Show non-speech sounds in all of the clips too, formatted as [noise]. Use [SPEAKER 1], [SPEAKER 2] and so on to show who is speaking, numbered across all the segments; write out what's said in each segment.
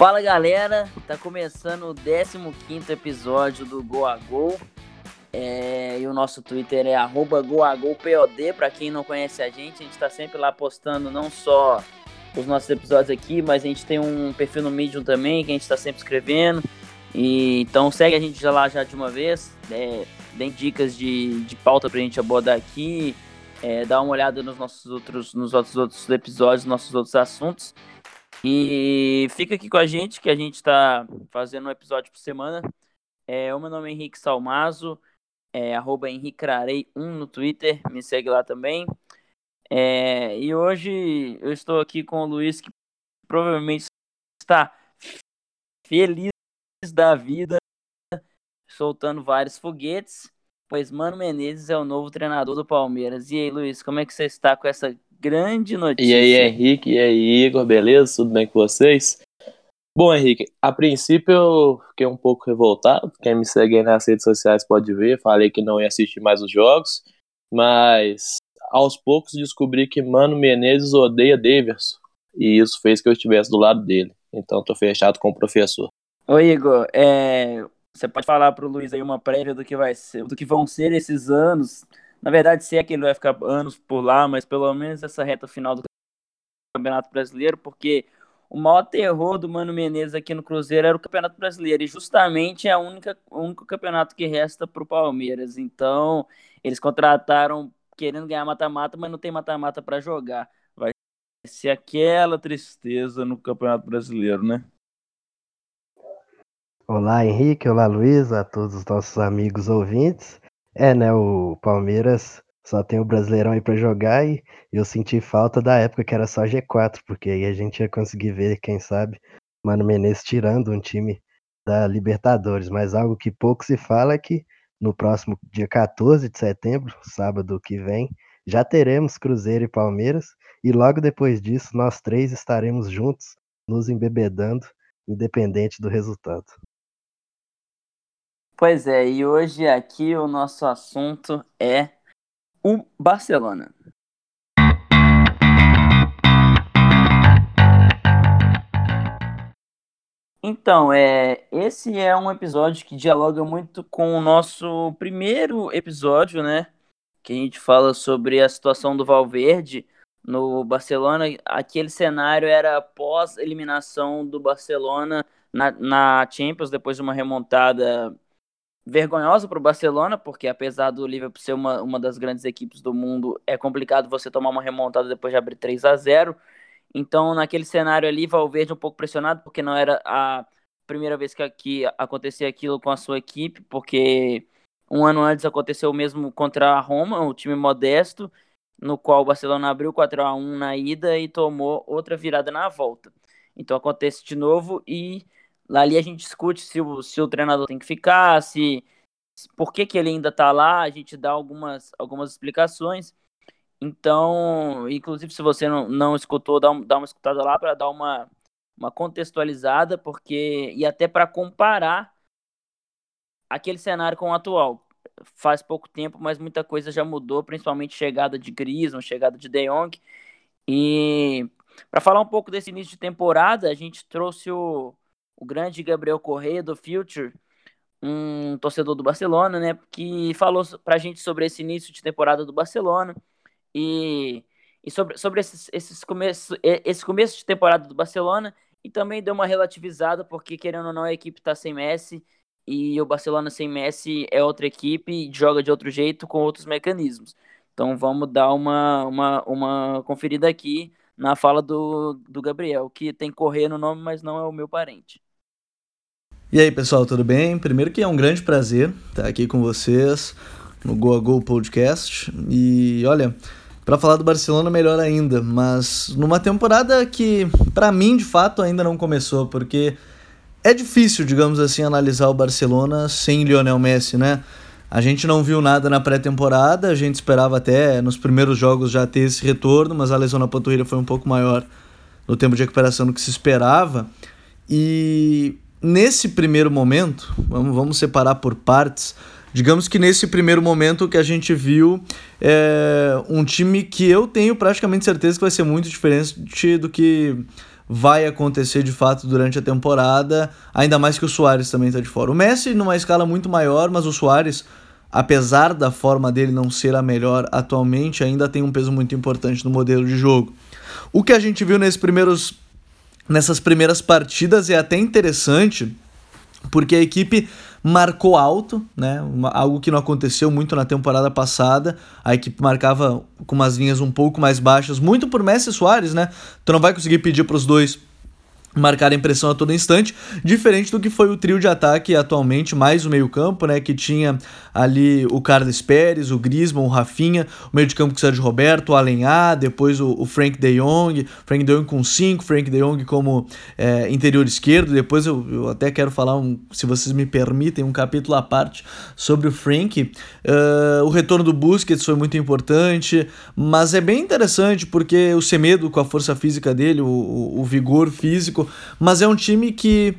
[SPEAKER 1] Fala galera, tá começando o 15 episódio do Go a Go. É, e o nosso Twitter é GoAGoPod. Para quem não conhece a gente, a gente tá sempre lá postando não só os nossos episódios aqui, mas a gente tem um perfil no Medium também que a gente tá sempre escrevendo. E, então segue a gente já lá já de uma vez. É, deem dicas de, de pauta pra gente abordar aqui. É, dá uma olhada nos nossos outros, nos nossos outros episódios, nos nossos outros assuntos. E fica aqui com a gente, que a gente está fazendo um episódio por semana. É, o meu nome é Henrique Salmazo, é, arroba henriquearei1 no Twitter, me segue lá também. É, e hoje eu estou aqui com o Luiz, que provavelmente está feliz da vida, soltando vários foguetes, pois Mano Menezes é o novo treinador do Palmeiras. E aí, Luiz, como é que você está com essa grande notícia.
[SPEAKER 2] E aí, Henrique, e aí, Igor, beleza? Tudo bem com vocês? Bom, Henrique, a princípio eu fiquei um pouco revoltado. Quem me segue aí nas redes sociais pode ver. Falei que não ia assistir mais os jogos, mas aos poucos descobri que Mano Menezes odeia Daverson. E isso fez que eu estivesse do lado dele. Então tô fechado com o professor.
[SPEAKER 1] Ô Igor, é... você pode falar pro Luiz aí uma prévia do que vai ser, do que vão ser esses anos na verdade, se é que ele vai ficar anos por lá, mas pelo menos essa reta final do Campeonato Brasileiro, porque o maior terror do Mano Menezes aqui no Cruzeiro era o Campeonato Brasileiro, e justamente é o único campeonato que resta para o Palmeiras. Então, eles contrataram querendo ganhar mata-mata, mas não tem mata-mata para jogar. Vai ser aquela tristeza no Campeonato Brasileiro, né?
[SPEAKER 3] Olá, Henrique. Olá, Luiz. A todos os nossos amigos ouvintes. É, né, o Palmeiras só tem o Brasileirão aí pra jogar e eu senti falta da época que era só G4, porque aí a gente ia conseguir ver, quem sabe, Mano Menezes tirando um time da Libertadores, mas algo que pouco se fala é que no próximo dia 14 de setembro, sábado que vem, já teremos Cruzeiro e Palmeiras, e logo depois disso nós três estaremos juntos, nos embebedando, independente do resultado.
[SPEAKER 1] Pois é, e hoje aqui o nosso assunto é o Barcelona. Então, é, esse é um episódio que dialoga muito com o nosso primeiro episódio, né? Que a gente fala sobre a situação do Valverde no Barcelona. Aquele cenário era após eliminação do Barcelona na, na Champions, depois de uma remontada vergonhosa para o Barcelona, porque apesar do Liverpool ser uma, uma das grandes equipes do mundo, é complicado você tomar uma remontada depois de abrir 3 a 0 Então, naquele cenário ali, Valverde um pouco pressionado, porque não era a primeira vez que, acontecia aquilo com a sua equipe, porque um ano antes aconteceu o mesmo contra a Roma, o time modesto, no qual o Barcelona abriu 4 a 1 na ida e tomou outra virada na volta. Então acontece de novo e Ali a gente discute se o, se o treinador tem que ficar, se, se por que, que ele ainda está lá, a gente dá algumas, algumas explicações. Então, inclusive, se você não, não escutou, dá, um, dá uma escutada lá para dar uma, uma contextualizada, porque e até para comparar aquele cenário com o atual. Faz pouco tempo, mas muita coisa já mudou, principalmente chegada de Griezmann, chegada de De Jong. E para falar um pouco desse início de temporada, a gente trouxe o, o grande Gabriel Correia do Future, um torcedor do Barcelona, né, que falou pra gente sobre esse início de temporada do Barcelona e, e sobre, sobre esses, esses começo, esse começo de temporada do Barcelona e também deu uma relativizada, porque querendo ou não a equipe tá sem Messi e o Barcelona sem Messi é outra equipe joga de outro jeito com outros mecanismos. Então vamos dar uma, uma, uma conferida aqui na fala do, do Gabriel, que tem correr no nome, mas não é o meu parente.
[SPEAKER 4] E aí, pessoal, tudo bem? Primeiro que é um grande prazer estar aqui com vocês no Go a Go Podcast. E olha, para falar do Barcelona melhor ainda, mas numa temporada que para mim de fato ainda não começou, porque é difícil, digamos assim, analisar o Barcelona sem Lionel Messi, né? A gente não viu nada na pré-temporada, a gente esperava até nos primeiros jogos já ter esse retorno, mas a lesão na panturrilha foi um pouco maior no tempo de recuperação do que se esperava. E nesse primeiro momento, vamos, vamos separar por partes. Digamos que nesse primeiro momento que a gente viu é um time que eu tenho praticamente certeza que vai ser muito diferente do que vai acontecer de fato durante a temporada, ainda mais que o Soares também está de fora. O Messi numa escala muito maior, mas o Soares, apesar da forma dele não ser a melhor atualmente, ainda tem um peso muito importante no modelo de jogo. O que a gente viu nesses primeiros, nessas primeiras partidas é até interessante, porque a equipe marcou alto, né? Uma, algo que não aconteceu muito na temporada passada. A equipe marcava com umas linhas um pouco mais baixas, muito por Messi e Soares, né? Tu não vai conseguir pedir para os dois marcar impressão a todo instante, diferente do que foi o trio de ataque atualmente, mais o meio-campo, né, que tinha ali o Carlos Pérez, o Griezmann, o Rafinha, o meio de campo com o Sérgio Roberto, o Alenhar, depois o, o, Frank De Jong, Frank De Jong com 5, Frank De Jong como é, interior esquerdo, depois eu, eu, até quero falar, um, se vocês me permitem, um capítulo à parte sobre o Frank, uh, o retorno do Busquets foi muito importante, mas é bem interessante porque o Semedo com a força física dele, o, o, o vigor físico, mas é um time que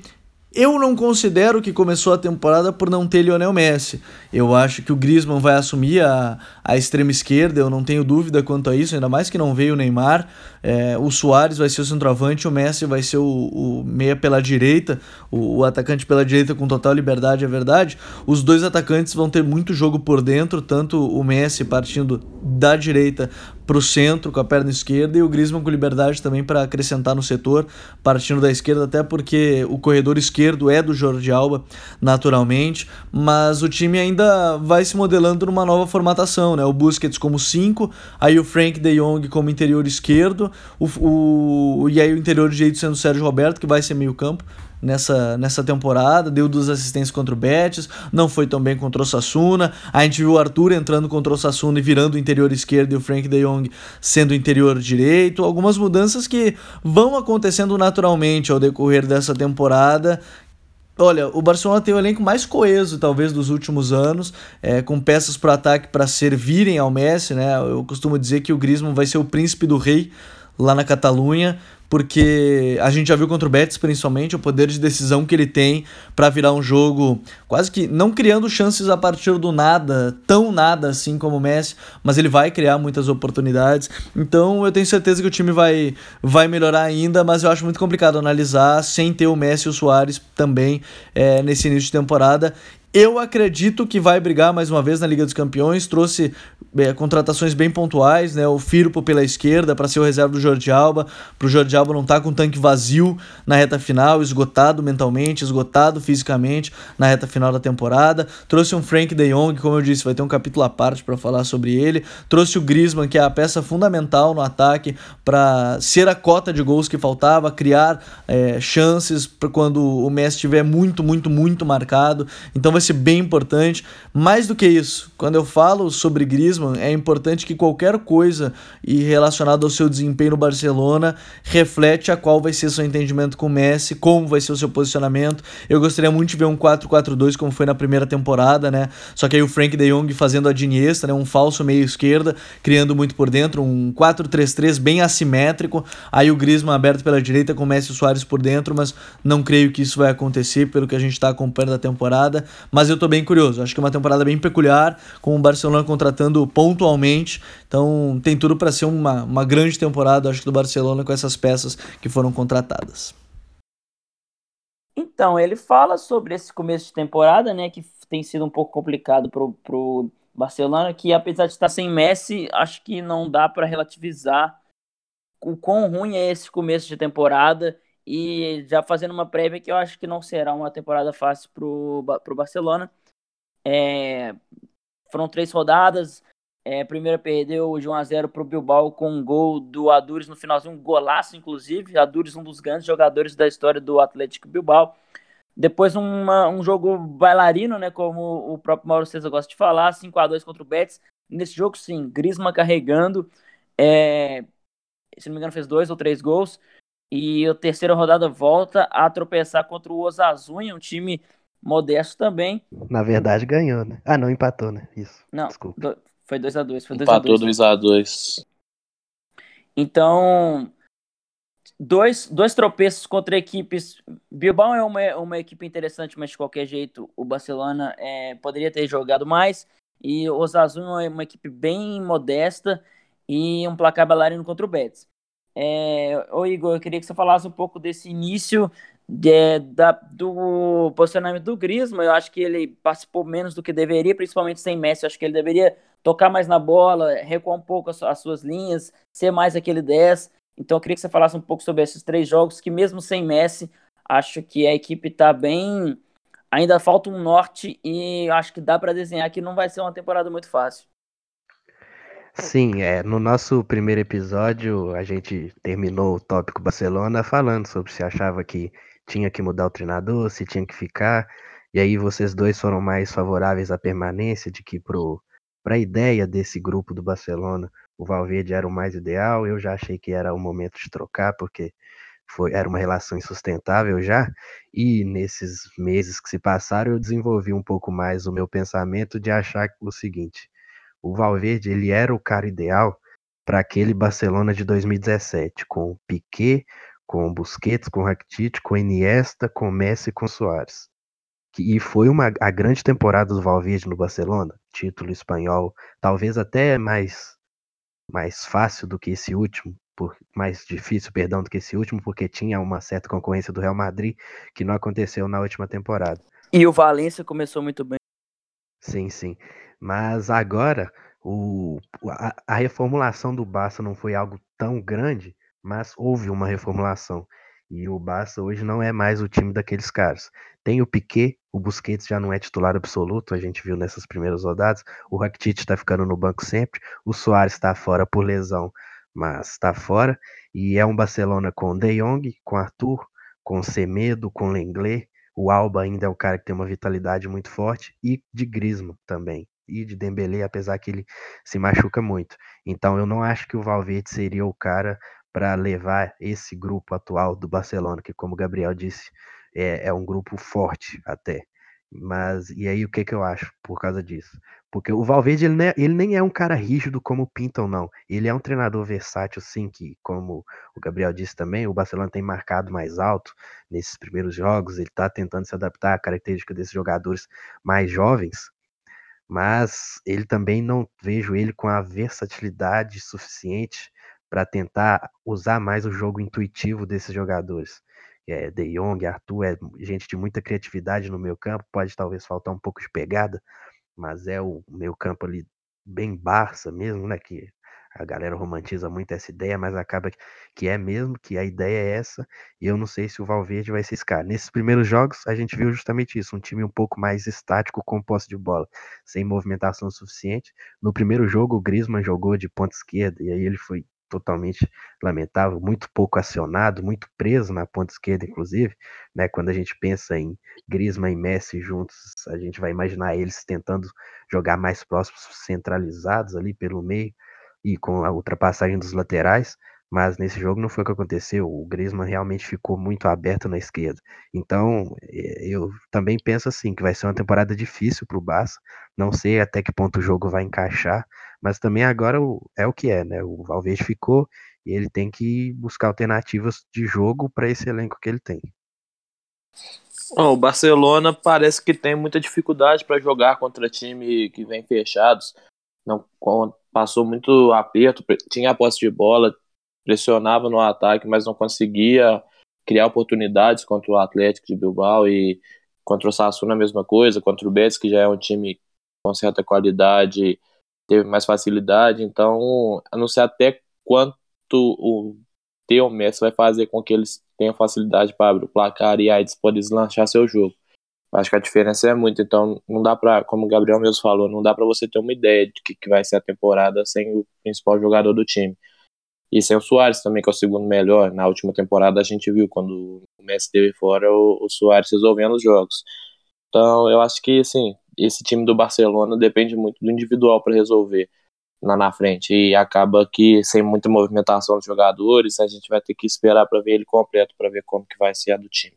[SPEAKER 4] eu não considero que começou a temporada por não ter Lionel Messi. Eu acho que o Griezmann vai assumir a, a extrema esquerda, eu não tenho dúvida quanto a isso, ainda mais que não veio o Neymar. É, o Soares vai ser o centroavante, o Messi vai ser o, o meia pela direita, o, o, atacante pela direita com total liberdade, é verdade. Os dois atacantes vão ter muito jogo por dentro, tanto o Messi partindo da direita para o centro com a perna esquerda e o Griezmann com liberdade também para acrescentar no setor, partindo da esquerda, até porque o corredor esquerdo é do Jordi Alba, naturalmente, mas o time ainda vai se modelando numa nova formatação, né? O Busquets como 5, aí o Frank de Jong como interior esquerdo, o, o, e aí o interior direito sendo o Sérgio Roberto, que vai ser meio campo, nessa, nessa temporada, deu duas assistências contra o Betis, não foi tão bem contra o Sassuna. A gente viu o Arthur entrando contra o Sassuna e virando o interior esquerdo e o Frank de Jong sendo o interior direito. Algumas mudanças que vão acontecendo naturalmente ao decorrer dessa temporada Olha, o Barcelona tem o elenco mais coeso, talvez, dos últimos anos, é, com peças para ataque para servirem ao Messi, né? Eu costumo dizer que o Griezmann vai ser o príncipe do rei lá na Catalunha, porque a gente já viu contra o Betis, principalmente, o poder de decisão que ele tem para virar um jogo quase que não criando chances a partir do nada, tão nada assim como o Messi, mas ele vai criar muitas oportunidades. Então eu tenho certeza que o time vai, vai melhorar ainda, mas eu acho muito complicado analisar sem ter o Messi e o Soares também é, nesse início de temporada. Eu acredito que vai brigar mais uma vez na Liga dos Campeões. Trouxe é, contratações bem pontuais, né? O Firpo pela esquerda para ser o reserva do Jordi Alba, para o Jordi Alba não estar tá com tanque vazio na reta final, esgotado mentalmente, esgotado fisicamente na reta final da temporada. Trouxe um Frank De Jong, como eu disse, vai ter um capítulo à parte para falar sobre ele. Trouxe o Griezmann, que é a peça fundamental no ataque para ser a cota de gols que faltava, criar é, chances para quando o Messi estiver muito, muito, muito marcado. Então vai vai ser bem importante. Mais do que isso, quando eu falo sobre Griezmann, é importante que qualquer coisa relacionada ao seu desempenho no Barcelona reflete a qual vai ser seu entendimento com o Messi, como vai ser o seu posicionamento. Eu gostaria muito de ver um 4-4-2 como foi na primeira temporada, né? Só que aí o Frank De Jong fazendo a Diniesta, né? Um falso meio esquerda, criando muito por dentro, um 4-3-3 bem assimétrico. Aí o Griezmann aberto pela direita com o Messi e Soares por dentro, mas não creio que isso vai acontecer pelo que a gente está acompanhando da temporada mas eu tô bem curioso. Acho que é uma temporada bem peculiar, com o Barcelona contratando pontualmente. Então tem tudo para ser uma, uma grande temporada, acho que do Barcelona com essas peças que foram contratadas.
[SPEAKER 1] Então, ele fala sobre esse começo de temporada, né, que tem sido um pouco complicado pro, pro Barcelona, que apesar de estar sem Messi, acho que não dá para relativizar o quão ruim é esse começo de temporada e já fazendo uma prévia que eu acho que não será uma temporada fácil para o Barcelona. É, foram três rodadas. É, primeira perdeu de 1 a 0 para o Bilbao com um gol do Adures no finalzinho, um golaço, inclusive. Adures, um dos grandes jogadores da história do Atlético Bilbao. Depois uma, um jogo bailarino, né, como o próprio Mauro César gosta de falar, 5 a 2 contra o Betis. Nesse jogo, sim, Griezmann carregando. É, se não me engano, fez dois ou três gols. E a terceira rodada volta a tropeçar contra o Osasuna, um time modesto também.
[SPEAKER 3] Na verdade, ganhou, né? Ah, não, empatou, né? Isso.
[SPEAKER 1] Não,
[SPEAKER 3] desculpa.
[SPEAKER 1] Do, foi 2x2. Foi
[SPEAKER 2] Empatou 2x2.
[SPEAKER 1] Então, dois, dois tropeços contra equipes. Bilbao é uma, uma equipe interessante, mas de qualquer jeito o Barcelona é, poderia ter jogado mais. E o Osasuna é uma equipe bem modesta e um placar bailarino contra o Betis. É, ô Igor, eu queria que você falasse um pouco desse início de, da, do posicionamento do Griezmann. Eu acho que ele participou menos do que deveria, principalmente sem Messi. Eu acho que ele deveria tocar mais na bola, recuar um pouco as, as suas linhas, ser mais aquele 10. Então eu queria que você falasse um pouco sobre esses três jogos, que mesmo sem Messi, acho que a equipe está bem. Ainda falta um norte e acho que dá para desenhar que não vai ser uma temporada muito fácil.
[SPEAKER 3] Sim, é, no nosso primeiro episódio a gente terminou o tópico Barcelona falando sobre se achava que tinha que mudar o treinador, se tinha que ficar, e aí vocês dois foram mais favoráveis à permanência, de que para a ideia desse grupo do Barcelona, o Valverde era o mais ideal, eu já achei que era o momento de trocar, porque foi, era uma relação insustentável já, e nesses meses que se passaram eu desenvolvi um pouco mais o meu pensamento de achar o seguinte, o Valverde ele era o cara ideal para aquele Barcelona de 2017, com Piquet, com Busquets, com Rakitic, com Iniesta, com Messi e com Soares. E foi uma, a grande temporada do Valverde no Barcelona, título espanhol, talvez até mais mais fácil do que esse último, por, mais difícil, perdão, do que esse último, porque tinha uma certa concorrência do Real Madrid, que não aconteceu na última temporada.
[SPEAKER 1] E o Valência começou muito bem.
[SPEAKER 3] Sim, sim. Mas agora o, a, a reformulação do Barça não foi algo tão grande, mas houve uma reformulação. E o Barça hoje não é mais o time daqueles caras. Tem o Piquet, o Busquets já não é titular absoluto, a gente viu nessas primeiras rodadas. O Rakitic está ficando no banco sempre. O Soares está fora por lesão, mas está fora. E é um Barcelona com De Jong, com Arthur, com Semedo, com Lenglet. O Alba ainda é um cara que tem uma vitalidade muito forte. E de Griezmann também e de Dembélé, apesar que ele se machuca muito. Então eu não acho que o Valverde seria o cara para levar esse grupo atual do Barcelona, que como o Gabriel disse, é, é um grupo forte até. Mas e aí o que que eu acho por causa disso? Porque o Valverde ele, é, ele nem é um cara rígido como pintam não. Ele é um treinador versátil sim, que como o Gabriel disse também, o Barcelona tem marcado mais alto nesses primeiros jogos, ele está tentando se adaptar à característica desses jogadores mais jovens, mas ele também não vejo ele com a versatilidade suficiente para tentar usar mais o jogo intuitivo desses jogadores. É, de Jong, Arthur é gente de muita criatividade no meu campo, pode talvez faltar um pouco de pegada, mas é o meu campo ali bem Barça mesmo, né? Que a galera romantiza muito essa ideia, mas acaba que é mesmo, que a ideia é essa, e eu não sei se o Valverde vai se escar. Nesses primeiros jogos, a gente viu justamente isso, um time um pouco mais estático com posse de bola, sem movimentação suficiente. No primeiro jogo, o Griezmann jogou de ponta esquerda, e aí ele foi totalmente lamentável, muito pouco acionado, muito preso na ponta esquerda, inclusive, né? Quando a gente pensa em Griezmann e Messi juntos, a gente vai imaginar eles tentando jogar mais próximos, centralizados ali pelo meio e com a ultrapassagem dos laterais, mas nesse jogo não foi o que aconteceu. O Griezmann realmente ficou muito aberto na esquerda. Então, eh, eu também penso assim que vai ser uma temporada difícil para o Barça. Não sei até que ponto o jogo vai encaixar, mas também agora é o que é, né? O Valverde ficou e ele tem que buscar alternativas de jogo para esse elenco que ele tem.
[SPEAKER 2] Oh, o Barcelona parece que tem muita dificuldade para jogar contra time que vem fechados. Não passou muito aperto, tinha a posse de bola, pressionava no ataque, mas não conseguia criar oportunidades contra o Atlético de Bilbao e contra o Sassuolo a mesma coisa, contra o Betis, que já é um time com certa qualidade, teve mais facilidade, então eu não sei até quanto o Teo Messi vai fazer com que eles tenham facilidade para abrir o placar e aí eles podem deslanchar seu jogo. Acho que a diferença é muito, então não dá para, como o Gabriel mesmo falou, não dá para você ter uma ideia de que, que vai ser a temporada sem o principal jogador do time. E sem o Soares também, que é o segundo melhor. Na última temporada a gente viu quando o Messi esteve fora, o, o Soares resolvendo os jogos. Então eu acho que assim, esse time do Barcelona depende muito do individual para resolver lá na frente. E acaba que sem muita movimentação dos jogadores, a gente vai ter que esperar para ver ele completo, para ver como que vai ser a do time.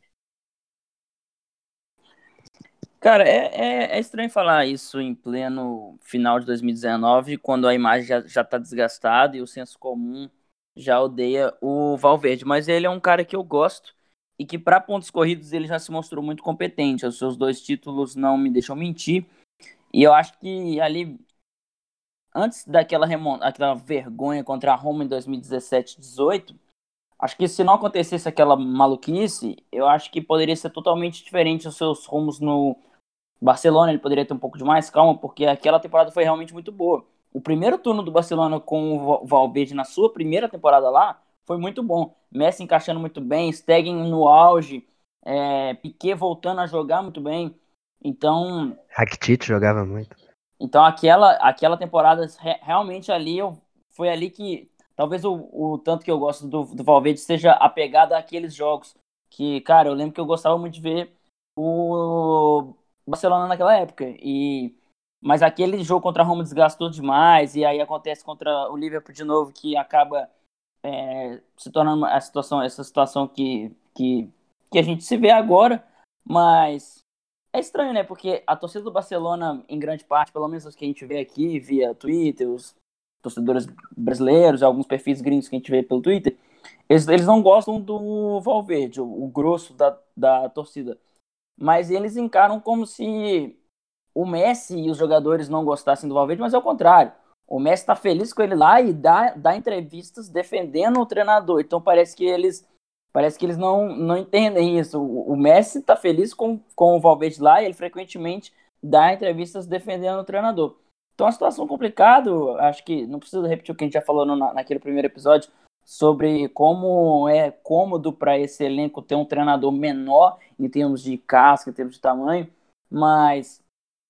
[SPEAKER 1] Cara, é, é, é, estranho falar isso em pleno final de 2019, quando a imagem já, já tá desgastada e o senso comum já odeia o Valverde. Mas ele é um cara que eu gosto e que, para pontos corridos, ele já se mostrou muito competente. Os seus dois títulos não me deixam mentir. E eu acho que ali, antes daquela, aquela vergonha contra a Roma em 2017-18, Acho que se não acontecesse aquela maluquice, eu acho que poderia ser totalmente diferente os seus rumos no Barcelona. Ele poderia ter um pouco de mais calma, porque aquela temporada foi realmente muito boa. O primeiro turno do Barcelona com o Valverde na sua primeira temporada lá foi muito bom. Messi encaixando muito bem, Stegen no auge, é, Piquet voltando a jogar muito bem. Então.
[SPEAKER 3] Rakitic jogava muito.
[SPEAKER 1] Então aquela, aquela temporada realmente ali eu, foi ali que talvez o, o tanto que eu gosto do, do Valverde seja apegado àqueles jogos que, cara, eu lembro que eu gostava muito de ver o Barcelona naquela época e mas aquele jogo contra a Roma desgastou demais e aí acontece contra o Liverpool de novo que acaba é, se tornando a situação essa situação que, que que a gente se vê agora, mas é estranho, né? Porque a torcida do Barcelona, em grande parte, pelo menos os que a gente vê aqui via Twitter, os torcedores brasileiros, alguns perfis gringos que a gente vê pelo Twitter, eles, eles não gostam do Valverde, o, o grosso da, da torcida. Mas eles encaram como se o Messi e os jogadores não gostassem do Valverde, mas é o contrário. O Messi está feliz com ele lá e dá, dá entrevistas defendendo o treinador. Então parece que eles parece que eles não, não entendem isso. O, o Messi está feliz com, com o Valverde lá e ele frequentemente dá entrevistas defendendo o treinador. Então, é uma situação complicada, acho que não preciso repetir o que a gente já falou no, naquele primeiro episódio sobre como é cômodo para esse elenco ter um treinador menor em termos de casca, em termos de tamanho, mas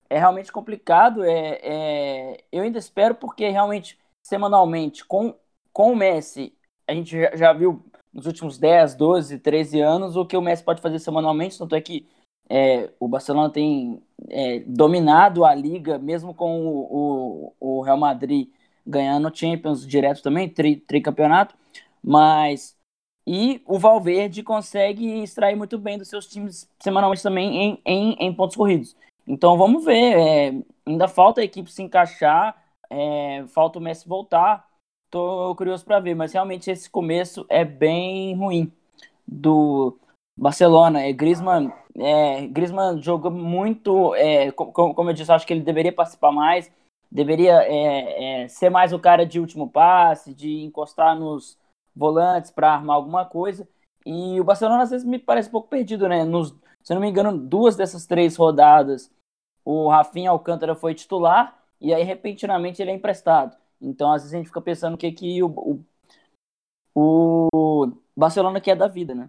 [SPEAKER 1] é realmente complicado. É, é, eu ainda espero porque realmente semanalmente com, com o Messi a gente já, já viu nos últimos 10, 12, 13 anos o que o Messi pode fazer semanalmente, tanto é que é, o Barcelona tem é, dominado a liga, mesmo com o, o, o, Real Madrid ganhando Champions direto também, tri, tricampeonato, mas e o Valverde consegue extrair muito bem dos seus times semanalmente também em, em, em pontos corridos. Então vamos ver, é, ainda falta a equipe se encaixar, é, falta o Messi voltar, tô curioso para ver, mas realmente esse começo é bem ruim do Barcelona. É, Griezmann, é, Griezmann jogou muito, é, como, como eu disse, acho que ele deveria participar mais, deveria é, é, ser mais o cara de último passe, de encostar nos volantes para armar alguma coisa. E o Barcelona às vezes me parece um pouco perdido, né? Nos, se eu não me engano, duas dessas três rodadas, o Rafinha Alcântara foi titular e aí repentinamente ele é emprestado. Então, às vezes a gente fica pensando o que, que o, o, o Barcelona quer da vida, né?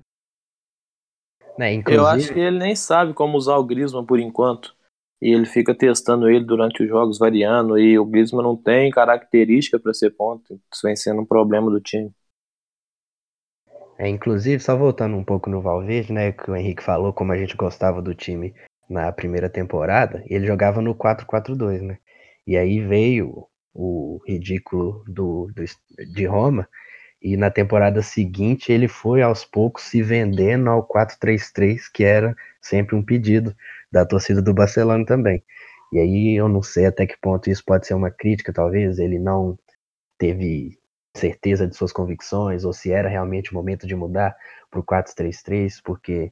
[SPEAKER 2] É, inclusive... Eu acho que ele nem sabe como usar o Griezmann por enquanto. E ele fica testando ele durante os jogos, variando. E o Griezmann não tem característica para ser ponto. Isso vem sendo um problema do time.
[SPEAKER 3] É, inclusive, só voltando um pouco no Valverde, né? Que o Henrique falou como a gente gostava do time na primeira temporada. Ele jogava no 4-4-2, né? E aí veio o ridículo do, do, de Roma. E na temporada seguinte ele foi aos poucos se vendendo ao 4-3-3, que era sempre um pedido da torcida do Barcelona também. E aí eu não sei até que ponto isso pode ser uma crítica, talvez ele não teve certeza de suas convicções, ou se era realmente o momento de mudar para o 4-3-3, porque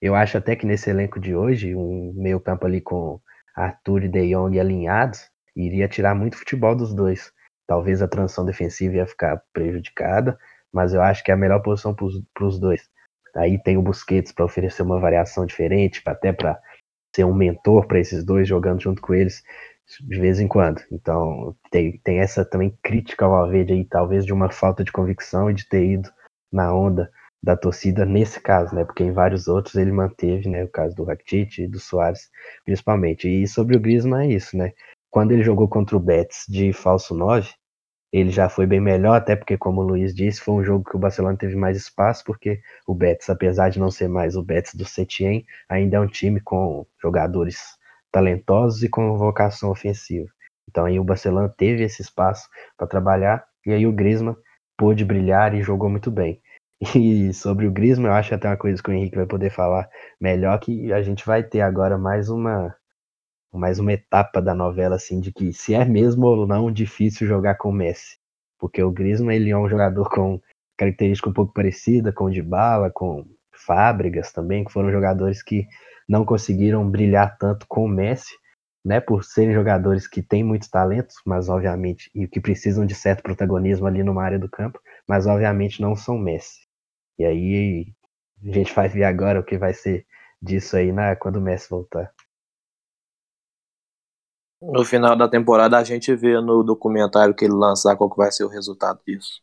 [SPEAKER 3] eu acho até que nesse elenco de hoje, um meio campo ali com Arthur e De Jong alinhados, iria tirar muito futebol dos dois. Talvez a transição defensiva ia ficar prejudicada, mas eu acho que é a melhor posição para os dois. Aí tem o Busquets para oferecer uma variação diferente, até para ser um mentor para esses dois, jogando junto com eles de vez em quando. Então tem, tem essa também crítica ao Alvede aí, talvez de uma falta de convicção e de ter ido na onda da torcida nesse caso, né? Porque em vários outros ele manteve, né? O caso do Rakitic e do Soares, principalmente. E sobre o Griezmann é isso, né? Quando ele jogou contra o Betis de falso 9, ele já foi bem melhor, até porque, como o Luiz disse, foi um jogo que o Barcelona teve mais espaço, porque o Betis, apesar de não ser mais o Betis do Setien, ainda é um time com jogadores talentosos e com vocação ofensiva. Então aí o Barcelona teve esse espaço para trabalhar, e aí o Griezmann pôde brilhar e jogou muito bem. [laughs] E sobre o Griezmann, eu acho até uma coisa que o Henrique vai poder falar melhor, que a gente vai ter agora mais uma mais uma etapa da novela, assim, de que se é mesmo ou não difícil jogar com o Messi. Porque o Griezmann, ele é um jogador com característica um pouco parecida com o de Bala, com Fábricas também, que foram jogadores que não conseguiram brilhar tanto com o Messi, né, por serem jogadores que têm muitos talentos, mas obviamente, e que precisam de certo protagonismo ali numa área do campo, mas obviamente não são Messi. E aí a gente vai ver agora o que vai ser disso aí na, quando o Messi voltar.
[SPEAKER 2] No final da temporada a gente vê no documentário que ele lançar qual que vai ser o resultado disso.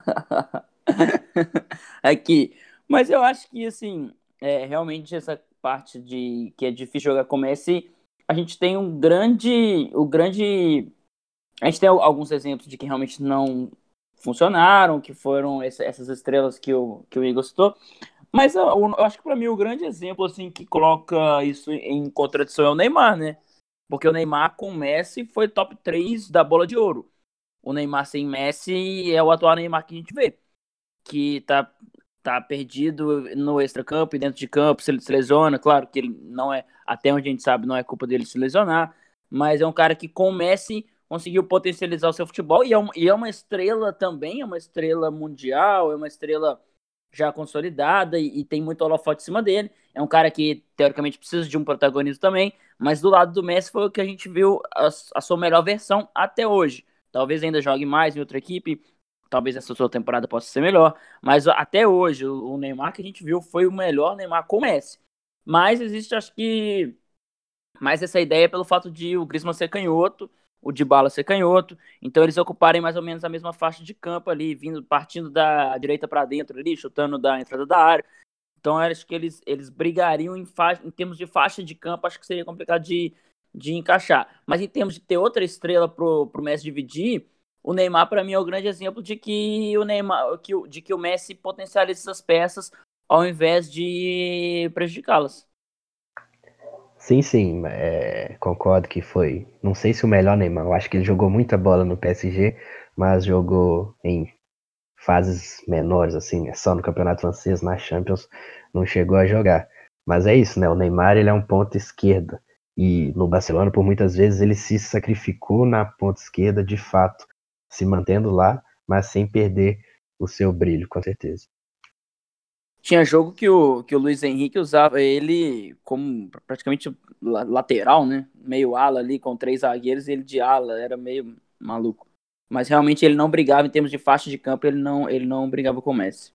[SPEAKER 2] [laughs]
[SPEAKER 1] Aqui. Mas eu acho que, assim, é, realmente essa parte de que é difícil jogar com Messi, a gente tem um grande. O grande. A gente tem alguns exemplos de que realmente não funcionaram, que foram essas estrelas que o, que o Igor citou. Mas eu, eu acho que para mim o grande exemplo assim que coloca isso em contradição é o Neymar, né? Porque o Neymar com o Messi foi top 3 da bola de ouro. O Neymar sem Messi é o atual Neymar que a gente vê. Que tá, tá perdido no extra-campo e dentro de campo, se ele se lesiona. Claro que ele não é, até onde a gente sabe, não é culpa dele se lesionar. Mas é um cara que com o Messi conseguiu potencializar o seu futebol e é, um, e é uma estrela também, é uma estrela mundial, é uma estrela já consolidada e, e, tem muito holofote em cima dele. É um cara que, teoricamente, precisa de um protagonismo também, mas do lado do Messi foi o que a gente viu a, a sua melhor versão até hoje. Talvez ainda jogue mais em outra equipe, talvez essa sua temporada possa ser melhor, mas até hoje o, Neymar que a gente viu foi o melhor Neymar com Messi. Mas existe, acho que, mais essa ideia pelo fato de o Griezmann ser canhoto, o de bala ser canhoto, então eles ocuparem mais ou menos a mesma faixa de campo ali, vindo partindo da direita para dentro ali, chutando da entrada da área. Então acho que eles, eles brigariam em, faixa, em termos de faixa de campo, acho que seria complicado de, de encaixar. Mas em termos de ter outra estrela pro, pro Messi dividir, o Neymar para mim é o grande exemplo de que o Neymar, que, de que o Messi potencializa essas peças ao invés de prejudicá-las.
[SPEAKER 3] Sim, sim, é, concordo que foi. Não sei se o melhor Neymar, eu acho que ele jogou muita bola no PSG, mas jogou em fases menores, assim, né? só no Campeonato Francês, na Champions, não chegou a jogar. Mas é isso, né? O Neymar ele é um ponto esquerda. E no Barcelona, por muitas vezes, ele se sacrificou na ponta esquerda, de fato, se mantendo lá, mas sem perder o seu brilho, com certeza.
[SPEAKER 1] Tinha jogo que o, que o Luiz Henrique usava ele como praticamente lateral, né? Meio ala ali, com três zagueiros, ele de ala, era meio maluco. Mas realmente ele não brigava em termos de faixa de campo, ele não, ele não brigava com o Messi.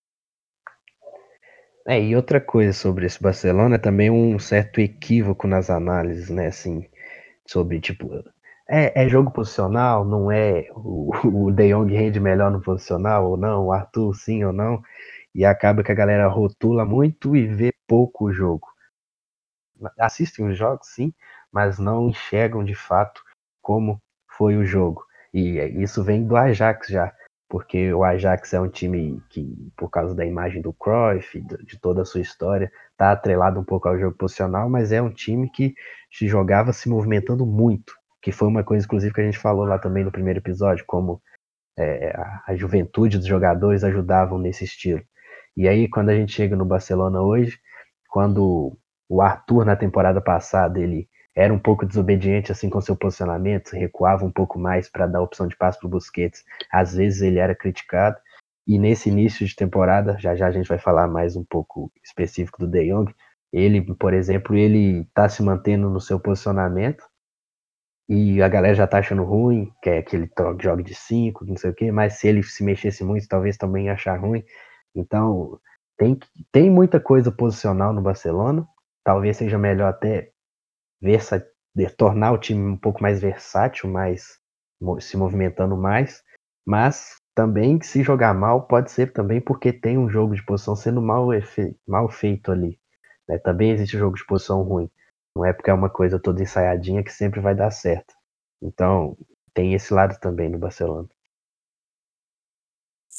[SPEAKER 3] É, e outra coisa sobre esse Barcelona é também um certo equívoco nas análises, né? Assim, sobre tipo. É, é jogo posicional, não é? O, [laughs] o De Jong rende melhor no posicional ou não? O Arthur sim ou não? E acaba que a galera rotula muito e vê pouco o jogo. Assistem os jogos, sim, mas não enxergam de fato como foi o jogo. E isso vem do Ajax já, porque o Ajax é um time que, por causa da imagem do Cruyff, de toda a sua história, está atrelado um pouco ao jogo posicional, mas é um time que se jogava se movimentando muito, que foi uma coisa, inclusive, que a gente falou lá também no primeiro episódio, como é, a, juventude dos jogadores ajudavam nesse estilo. E aí, quando a gente chega no Barcelona hoje, quando o Arthur na temporada passada ele era um pouco desobediente assim com seu posicionamento, recuava um pouco mais para dar opção de passe para o Busquets. Às vezes ele era criticado. E nesse início de temporada, já já a gente vai falar mais um pouco específico do De Jong, ele, por exemplo, ele está se mantendo no seu posicionamento e a galera já tá achando ruim, quer que ele jogue de 5, não sei o quê, mas se ele se mexesse muito, talvez também achar ruim. Então, tem, tem muita coisa posicional no Barcelona. Talvez seja melhor até versa, tornar o time um pouco mais versátil, mais se movimentando mais. Mas também, se jogar mal, pode ser também porque tem um jogo de posição sendo mal, mal feito ali. Né? Também existe jogo de posição ruim. Não é porque é uma coisa toda ensaiadinha que sempre vai dar certo. Então, tem esse lado também no Barcelona.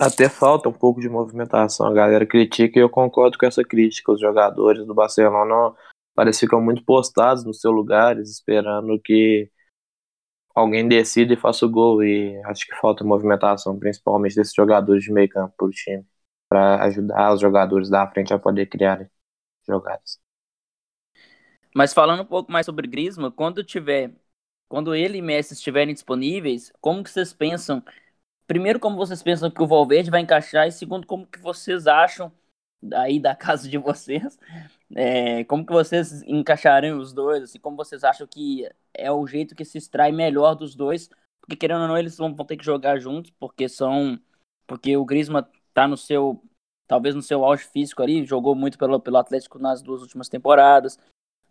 [SPEAKER 2] Até falta um pouco de movimentação. A galera critica e eu concordo com essa crítica. Os jogadores do Barcelona parece ficam muito postados nos seus lugares, esperando que alguém decida e faça o gol. E acho que falta movimentação, principalmente desses jogadores de meio campo para o time, para ajudar os jogadores da frente a poder criar jogadas.
[SPEAKER 1] Mas falando um pouco mais sobre Griezmann, quando tiver, quando ele e Messi estiverem disponíveis, como que vocês pensam? Primeiro, como vocês pensam que o Valverde vai encaixar, e segundo, como que vocês acham aí da [laughs] casa de vocês, é, como que vocês encaixarem os dois, assim, como vocês acham que é o jeito que se extrai melhor dos dois, porque querendo ou não, eles vão, vão ter que jogar juntos, porque são, porque o Griezmann tá no seu, talvez no seu auge físico ali, jogou muito pelo, pelo Atlético nas duas últimas temporadas.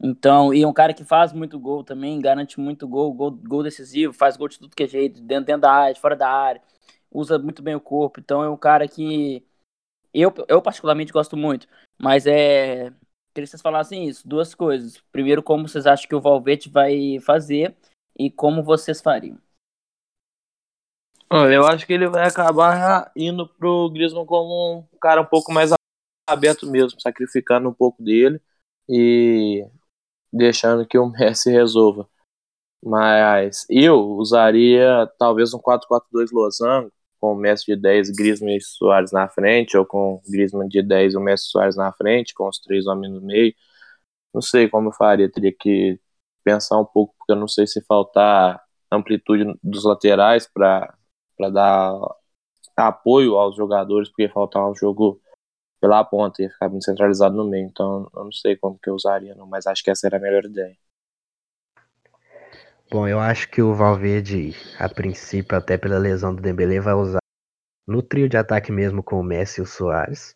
[SPEAKER 1] Então, e é um cara que faz muito gol também, garante muito gol, gol, gol decisivo, faz gol de tudo que é jeito, dentro, dentro da área, fora da área, usa muito bem o corpo. Então é um cara que eu, eu particularmente gosto muito. Mas é. Queria que vocês falassem isso, duas coisas. Primeiro, como vocês acham que o Valverde vai fazer e como vocês fariam.
[SPEAKER 2] Eu acho que ele vai acabar indo pro Griezmann como um cara um pouco mais aberto mesmo, sacrificando um pouco dele e deixando que o Messi resolva. Mas eu usaria talvez um 4-4-2 losango, com o Messi de 10, Griezmann e Soares na frente, ou com Griezmann de 10 e o Messi e Soares na frente, com os três homens no meio. Não sei como eu faria, teria que pensar um pouco, porque eu não sei se faltar amplitude dos laterais para dar apoio aos jogadores, porque faltar um jogo pela ponta, ia ficar muito centralizado no meio. Então eu não sei como que eu usaria, não, mas acho que essa era a melhor ideia.
[SPEAKER 3] Bom, eu acho que o Valverde, a princípio, até pela lesão do Dembélé, vai usar no trio de ataque mesmo com o Messi e o Soares.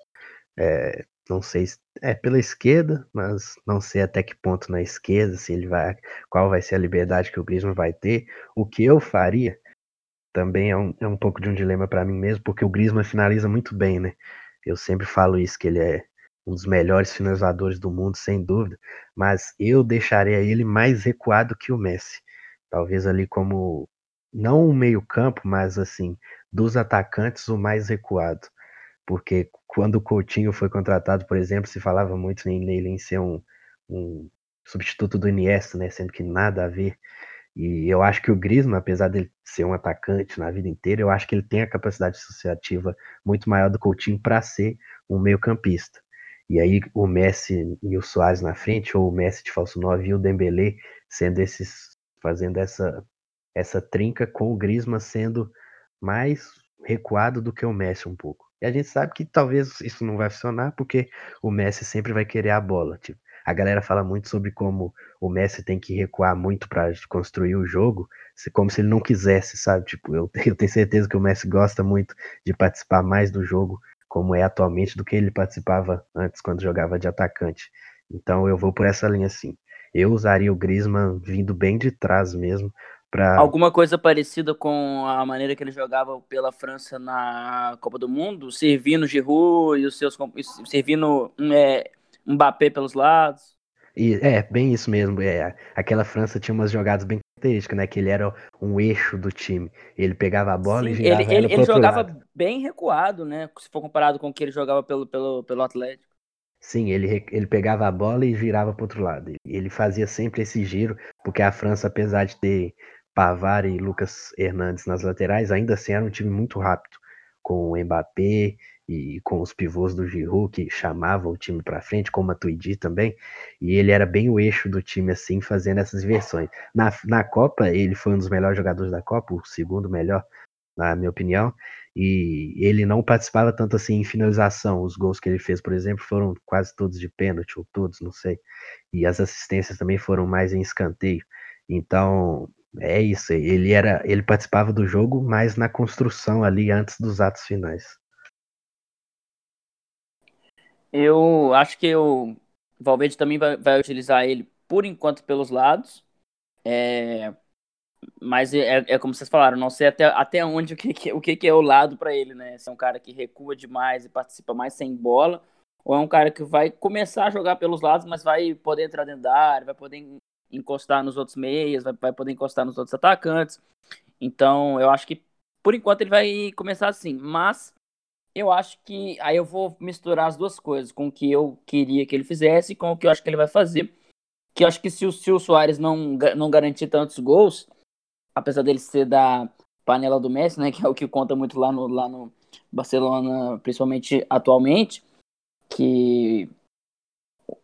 [SPEAKER 3] É, não sei se é pela esquerda, mas não sei até que ponto na esquerda, se ele vai, qual vai ser a liberdade que o Griezmann vai ter. O que eu faria também é um, é um pouco de um dilema para mim mesmo, porque o Griezmann finaliza muito bem, né? Eu sempre falo isso, que ele é um dos melhores finalizadores do mundo, sem dúvida, mas eu deixaria ele mais recuado que o Messi. Talvez ali como, não o meio-campo, mas assim, dos atacantes, o mais recuado. Porque quando o Coutinho foi contratado, por exemplo, se falava muito nele em ser um, um substituto do Iniesta, né? Sendo que nada a ver. E eu acho que o Griezmann, apesar de ser um atacante na vida inteira, eu acho que ele tem a capacidade associativa muito maior do Coutinho para ser um meio-campista. E aí o Messi e o Soares na frente, ou o Messi de falso 9 e o Dembélé sendo esses fazendo essa essa trinca com o Griezmann sendo mais recuado do que o Messi um pouco. E a gente sabe que talvez isso não vai funcionar porque o Messi sempre vai querer a bola, tipo, a galera fala muito sobre como o Messi tem que recuar muito para construir o jogo, como se ele não quisesse, sabe? Tipo, eu, [laughs] eu tenho certeza que o Messi gosta muito de participar mais do jogo, como é atualmente, do que ele participava antes quando jogava de atacante. Então eu vou por essa linha assim. Eu usaria o Griezmann vindo bem de trás mesmo. Pra...
[SPEAKER 1] Alguma coisa parecida com a maneira que ele jogava pela França na Copa do Mundo, servindo Giroud e os seus servindo é, Mbappé pelos lados.
[SPEAKER 3] E, é, bem isso mesmo. É, aquela França tinha umas jogadas bem características, né? Que ele era um eixo do time. Ele pegava a bola Sim, e girava
[SPEAKER 1] ele, ele, ele jogava lado. bem recuado, né? Se for comparado com o que ele jogava pelo, pelo, pelo Atlético.
[SPEAKER 3] Sim, ele, ele pegava a bola e girava para outro lado. Ele fazia sempre esse giro, porque a França, apesar de ter Pavar e Lucas Hernandes nas laterais, ainda assim era um time muito rápido, com o Mbappé e com os pivôs do Giroud que chamavam o time para frente, como a Tuidi também, e ele era bem o eixo do time assim, fazendo essas versões. Na, na Copa, ele foi um dos melhores jogadores da Copa, o segundo melhor, na minha opinião, e ele não participava tanto assim em finalização. Os gols que ele fez, por exemplo, foram quase todos de pênalti, ou todos, não sei. E as assistências também foram mais em escanteio. Então, é isso. Ele era, ele participava do jogo mais na construção ali antes dos atos finais.
[SPEAKER 1] Eu acho que o Valverde também vai, vai utilizar ele por enquanto pelos lados. É, mas é, é, como vocês falaram, não sei até, até onde [laughs] o que, que o que, que é o lado para ele, né? Se é um cara que recua demais e participa mais sem bola, ou é um cara que vai começar a jogar pelos lados, mas vai poder entrar dentro da área, vai poder encostar nos outros meias, vai, vai poder encostar nos outros atacantes. Então, eu acho que por enquanto ele vai começar assim, mas eu acho que aí eu vou misturar as duas coisas, com o que eu queria que ele fizesse e com o que eu acho que ele vai fazer. Que eu acho que se o, se o Soares não, não garantir tantos gols, apesar dele ser da panela do Messi, né, [laughs] que é o que conta muito lá no, lá no Barcelona, principalmente atualmente, que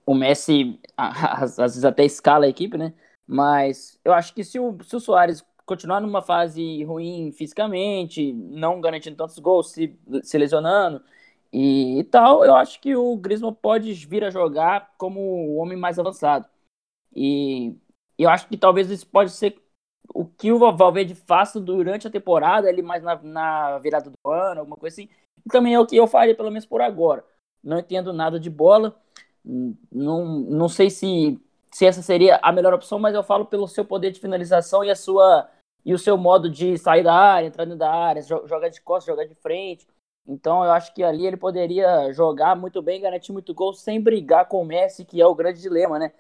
[SPEAKER 1] o Messi [laughs] às vezes até escala a equipe, né? Mas eu acho que se o, se o Soares continuar numa fase ruim fisicamente, não garantindo tantos gols, se, se lesionando e, tal, eu acho que o Griezmann pode vir a jogar como o homem mais avançado. E eu acho que talvez isso pode ser o que o Valverde faça durante a temporada, ele mais na, na virada do ano, alguma coisa assim. E também é o que eu faria, pelo menos por agora. não entendo nada de bola. Não, não sei se, se essa seria a melhor opção, mas eu falo pelo seu poder de finalização e a sua e o seu modo de sair da área, entrar dentro da área, jogar de costas, jogar de frente. Então eu acho que ali ele poderia jogar muito bem, garantir muito gol sem brigar com o Messi, que é o grande dilema, né?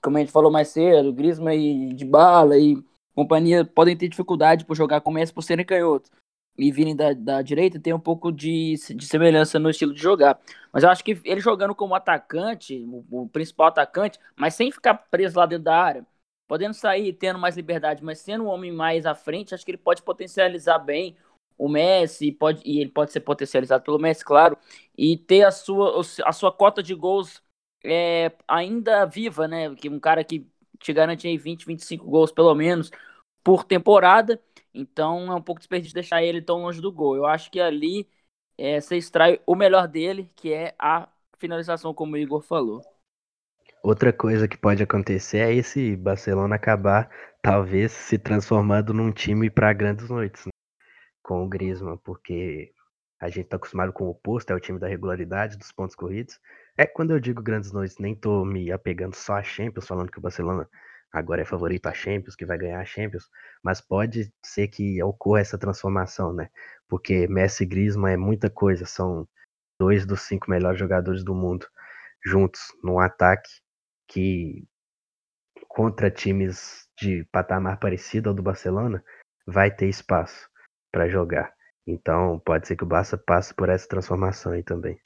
[SPEAKER 1] Como a gente falou mais cedo, Griezmann e de bala e companhia podem ter dificuldade por jogar com o Messi por serem canhotos e virem da, da direita tem um pouco de, de semelhança no estilo de jogar. Mas eu acho que ele jogando como atacante, o, o, principal atacante, mas sem ficar preso lá dentro da área, podendo sair, tendo mais liberdade, mas sendo um homem mais à frente, acho que ele pode potencializar bem o Messi, pode, e ele pode ser potencializado pelo Messi, claro, e ter a sua, a sua cota de gols é, ainda viva, né? Que um cara que te garante aí 20, 25 gols pelo menos por temporada então é um pouco desperdício deixar ele tão longe do gol. Eu acho que ali é, você extrai o melhor dele, que é a finalização, como o Igor falou.
[SPEAKER 3] Outra coisa que pode acontecer é esse Barcelona acabar, talvez, se transformando num time para grandes noites, né? com o Griezmann, porque a gente está acostumado com o oposto, é o time da regularidade, dos pontos corridos. É quando eu digo grandes noites, nem tô me apegando só a Champions, falando que o Barcelona agora é favorito a Champions, que vai ganhar a Champions, mas pode ser que ocorra essa transformação, né? Porque Messi e Griezmann é muita coisa, são dois dos cinco melhores jogadores do mundo juntos num ataque que contra times de patamar parecido ao do Barcelona vai ter espaço para jogar. Então pode ser que o Barça passe por essa transformação aí também.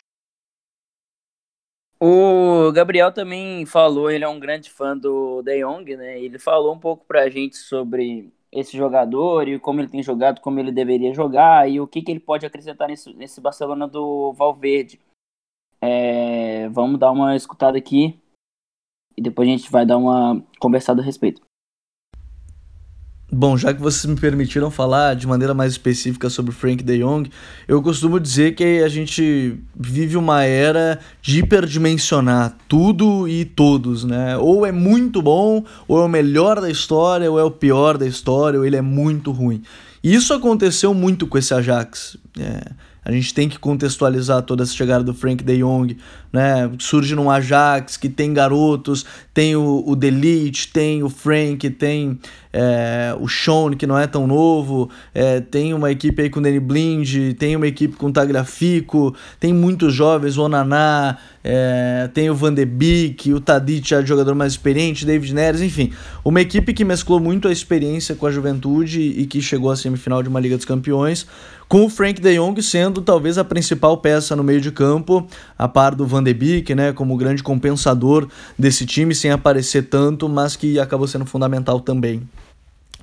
[SPEAKER 1] O Gabriel também falou, ele é um grande fã do De Jong, né? Ele falou um pouco pra gente sobre esse jogador e como ele tem jogado, como ele deveria jogar e o que, que ele pode acrescentar nesse, nesse Barcelona do Valverde. É, vamos dar uma escutada aqui e depois a gente vai dar uma conversada a respeito.
[SPEAKER 4] Bom, já que vocês me permitiram falar de maneira mais específica sobre Frank de Jong, eu costumo dizer que a gente vive uma era de hiperdimensionar tudo e todos, né? Ou é muito bom, ou é o melhor da história, ou é o pior da história, ou ele é muito ruim. E isso aconteceu muito com esse Ajax. É, a gente tem que contextualizar toda essa chegada do Frank de Jong, né? Surge num Ajax que tem garotos, tem o, o Delete, tem o Frank, tem é, o Sean, que não é tão novo, é, tem uma equipe aí com o Danny Blind, tem uma equipe com o Tagliafico, tem muitos jovens, o Onaná, é, tem o Van de Beek, o Tadic, já jogador mais experiente, David Neres, enfim, uma equipe que mesclou muito a experiência com a juventude e que chegou à semifinal de uma Liga dos Campeões, com o Frank de Jong sendo talvez a principal peça no meio de campo, a par do Van de Beek, né, como grande compensador desse time, sem aparecer tanto, mas que acabou sendo fundamental também.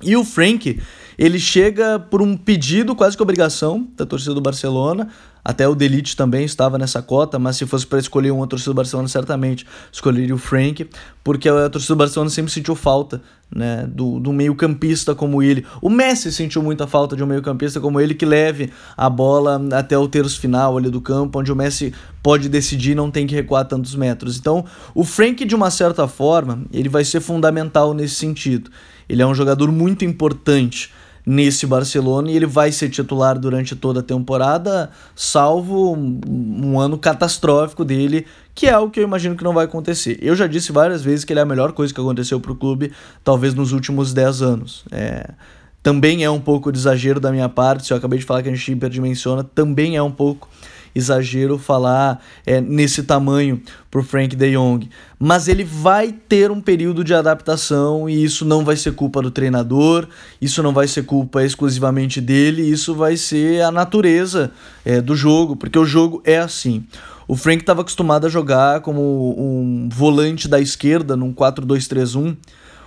[SPEAKER 4] E o Frank, ele chega por um pedido, quase que obrigação, da torcida do Barcelona. Até o Delite também estava nessa cota, mas se fosse para escolher uma torcida do Barcelona, certamente escolheria o Frank, porque a torcida do Barcelona sempre sentiu falta né, do, do meio-campista como ele. O Messi sentiu muita falta de um meio-campista como ele que leve a bola até o terço final ali do campo, onde o Messi pode decidir não tem que recuar tantos metros. Então, o Frank, de uma certa forma, ele vai ser fundamental nesse sentido. Ele é um jogador muito importante nesse Barcelona e ele vai ser titular durante toda a temporada, salvo um, um, ano catastrófico dele, que é o que eu imagino que não vai acontecer. Eu já disse várias vezes que ele é a melhor coisa que aconteceu para o clube, talvez nos últimos 10 anos. É, também é um pouco de exagero da minha parte, se eu acabei de falar que a gente hiperdimensiona, também é um pouco exagero falar é, nesse tamanho pro Frank De Jong, mas ele vai ter um período de adaptação e isso não vai ser culpa do treinador, isso não vai ser culpa exclusivamente dele, isso vai ser a natureza é, do jogo, porque o jogo é assim. O Frank estava acostumado a jogar como um volante da esquerda num 4-2-3-1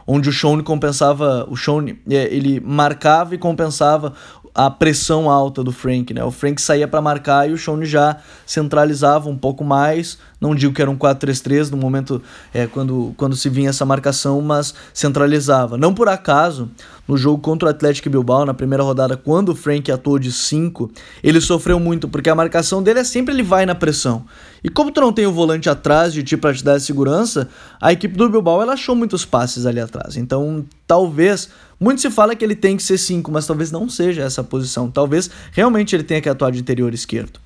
[SPEAKER 4] onde o Sean compensava, o Sean, é, ele marcava e compensava a pressão alta do Frank, né? O Frank saía para marcar e o Sean já centralizava um pouco mais. Não digo que era um 4-3-3 no momento é, quando, quando se vinha essa marcação, mas centralizava. Não por acaso, no jogo contra o Atlético Bilbao, na primeira rodada, quando o Frank atuou de 5, ele sofreu muito, porque a marcação dele é sempre ele vai na pressão. E como tu não tem o volante atrás de ti para te dar segurança, a equipe do Bilbao ela achou muitos passes ali atrás. Então, talvez muito se fala que ele tem que ser 5, mas talvez não seja essa posição. Talvez realmente ele tenha que atuar de interior esquerdo.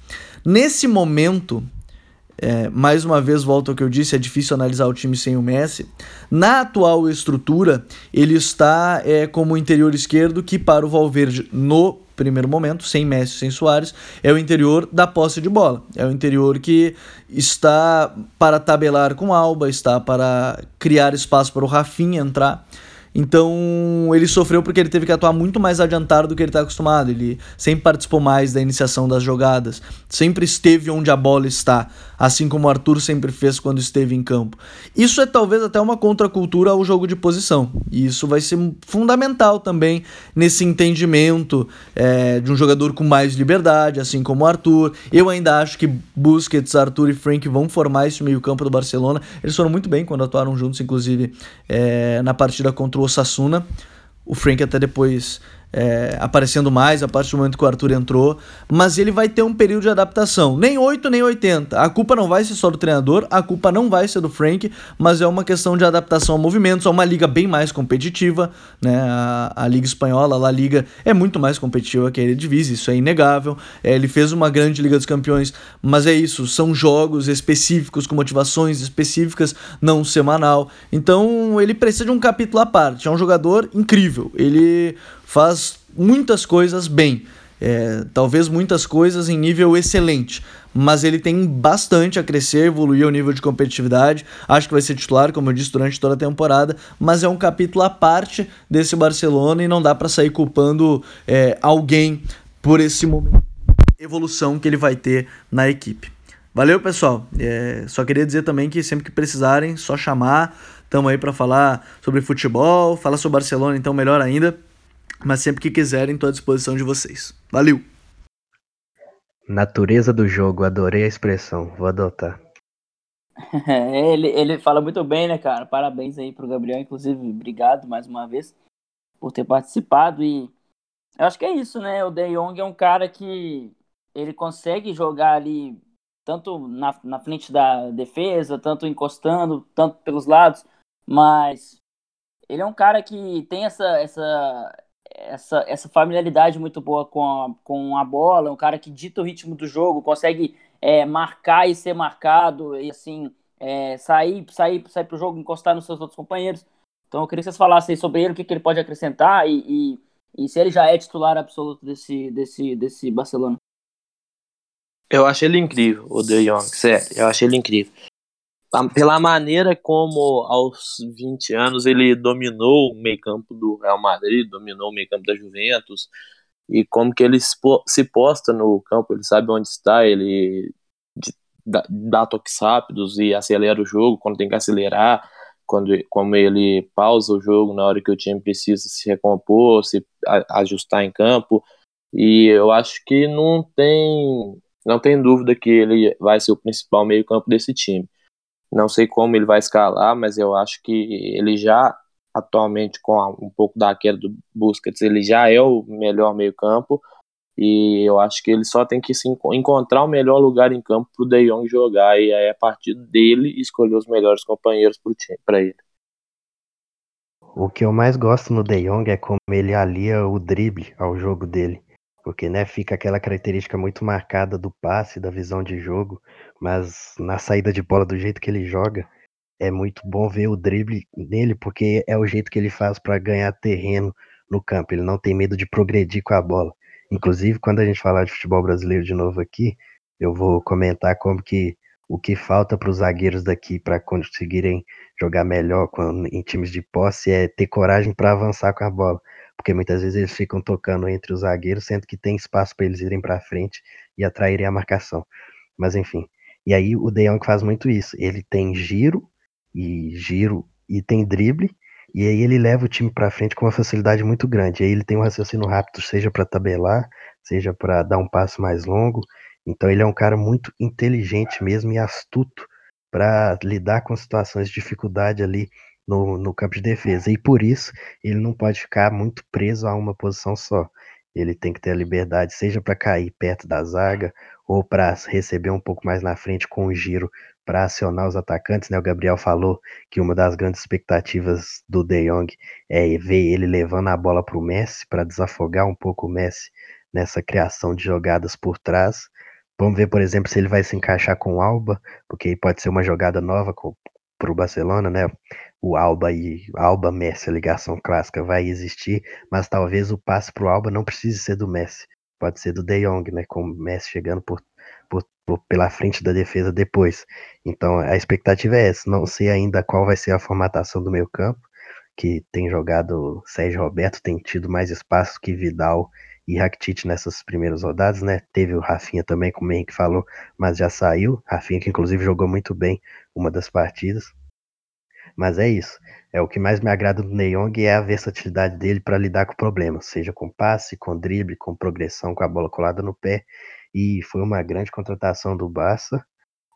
[SPEAKER 4] Nesse momento, é, mais uma vez volto ao que eu disse, é difícil analisar o time sem o Messi. Na atual estrutura, ele está é, como interior esquerdo, que para o Valverde, no primeiro momento, sem Messi, sem Soares, é o interior da posse de bola. É o interior que está para tabelar com Alba, está para criar espaço para o Rafinha entrar. Então ele sofreu porque ele teve que atuar muito mais adiantado do que ele está acostumado. Ele sempre participou mais da iniciação das jogadas, sempre esteve onde a bola está, assim como o Arthur sempre fez quando esteve em campo. Isso é talvez até uma contracultura ao jogo de posição. E isso vai ser fundamental também nesse entendimento é, de um jogador com mais liberdade, assim como o Arthur. Eu ainda acho que Busquets, Arthur e Frank vão formar esse meio-campo do Barcelona. Eles foram muito bem quando atuaram juntos, inclusive é, na partida contra o Osasuna. O Frank até depois é, aparecendo mais a partir do momento que o Arthur entrou, mas ele vai ter um período de adaptação. Nem 8, nem 80. A culpa não vai ser só do treinador, a culpa não vai ser do Frank, mas é uma questão de adaptação a movimentos, a uma liga bem mais competitiva, né? A, a Liga Espanhola, a La Liga, é muito mais competitiva que a Eredivisie, isso é inegável. É, ele fez uma grande Liga dos Campeões, mas é isso, são jogos específicos, com motivações específicas, não semanal. Então ele precisa de um capítulo à parte. É um jogador incrível. Ele faz muitas coisas bem. É, talvez muitas coisas em nível excelente, mas ele tem bastante a crescer, evoluir o nível de competitividade. Acho que vai ser titular, como eu disse, durante toda a temporada, mas é um capítulo à parte desse Barcelona e não dá para sair culpando é, alguém por esse momento evolução que ele vai ter na equipe. Valeu, pessoal. É, só queria dizer também que sempre que precisarem, só chamar. Estamos aí para falar sobre futebol, falar sobre Barcelona, então melhor ainda. Mas sempre que quiserem, estou à disposição de vocês. Valeu!
[SPEAKER 3] Natureza do jogo, adorei a expressão, vou adotar. [laughs]
[SPEAKER 1] É, ele, ele fala muito bem, né, cara? Parabéns aí pro Gabriel, inclusive, obrigado mais uma vez por ter participado. E eu acho que é isso, né? O De Jong é um cara que ele consegue jogar ali tanto na, na frente da defesa, tanto encostando, tanto pelos lados, mas ele é um cara que tem essa, essa, essa, essa familiaridade muito boa com a, com a bola, um cara que dita o ritmo do jogo, consegue é, marcar e ser marcado, e assim, é, sair, sair, sair para o jogo, encostar nos seus outros companheiros. Então eu queria que vocês falassem sobre ele, o que, que ele pode acrescentar e, e, e, se ele já é titular absoluto desse, desse, desse Barcelona.
[SPEAKER 2] Eu acho ele incrível, o De Jong, sério, eu acho ele incrível pela maneira como aos 20 anos ele dominou o meio-campo do Real Madrid, dominou o meio-campo da Juventus, e como que ele se posta no campo, ele sabe onde está, ele dá toques rápidos e acelera o jogo quando tem que acelerar, quando como ele pausa o jogo na hora que o time precisa se recompor, se ajustar em campo. E eu acho que não tem não tem dúvida que ele vai ser o principal meio-campo desse time. Não sei como ele vai escalar, mas eu acho que ele já, atualmente, com um pouco da queda do Busquets, ele já é o melhor meio-campo. E eu acho que ele só tem que se encontrar o melhor lugar em campo para o De Jong jogar. E aí, a partir dele, escolher os melhores companheiros para ele.
[SPEAKER 3] O que eu mais gosto no De Jong é como ele alia o drible ao jogo dele. Porque né, fica aquela característica muito marcada do passe, da visão de jogo mas na saída de bola do jeito que ele joga, é muito bom ver o drible nele, porque é o jeito que ele faz para ganhar terreno no campo. Ele não tem medo de progredir com a bola. Inclusive, quando a gente falar de futebol brasileiro de novo aqui, eu vou comentar como que o que falta para os zagueiros daqui para conseguirem jogar melhor em times de posse é ter coragem para avançar com a bola, porque muitas vezes eles ficam tocando entre os zagueiros, sendo que tem espaço para eles irem para frente e atraírem a marcação. Mas enfim, e aí o De Jong faz muito isso. Ele tem giro e giro e tem drible. E aí ele leva o time para frente com uma facilidade muito grande. E aí ele tem um raciocínio rápido, seja para tabelar, seja para dar um passo mais longo. Então ele é um cara muito inteligente mesmo e astuto para lidar com situações de dificuldade ali no, no campo de defesa. E por isso ele não pode ficar muito preso a uma posição só. Ele tem que ter a liberdade, seja para cair perto da zaga ou para receber um pouco mais na frente com o giro para acionar os atacantes, né? O Gabriel falou que uma das grandes expectativas do De Jong é ver ele levando a bola para o Messi para desafogar um pouco o Messi nessa criação de jogadas por trás, Vamos ver, por exemplo, se ele vai se encaixar com o Alba, porque pode ser uma jogada nova para o Barcelona, né? O Alba e Alba Messi, a ligação clássica vai existir, mas talvez o passe para o Alba não precise ser do Messi, pode ser do De Jong, né? Com o Messi chegando por, por, por, pela frente da defesa depois. Então a expectativa é essa. Não sei ainda qual vai ser a formatação do meio campo, que tem jogado Sérgio Roberto, tem tido mais espaço que Vidal e Rakitic nessas primeiras rodadas, né? Teve o Rafinha também, como o Henrique falou, mas já saiu. Rafinha que inclusive jogou muito bem uma das partidas. Mas é isso. É o que mais me agrada do Neyong é a versatilidade dele para lidar com problemas, seja com passe, com drible, com progressão, com a bola colada no pé. E foi uma grande contratação do Barça.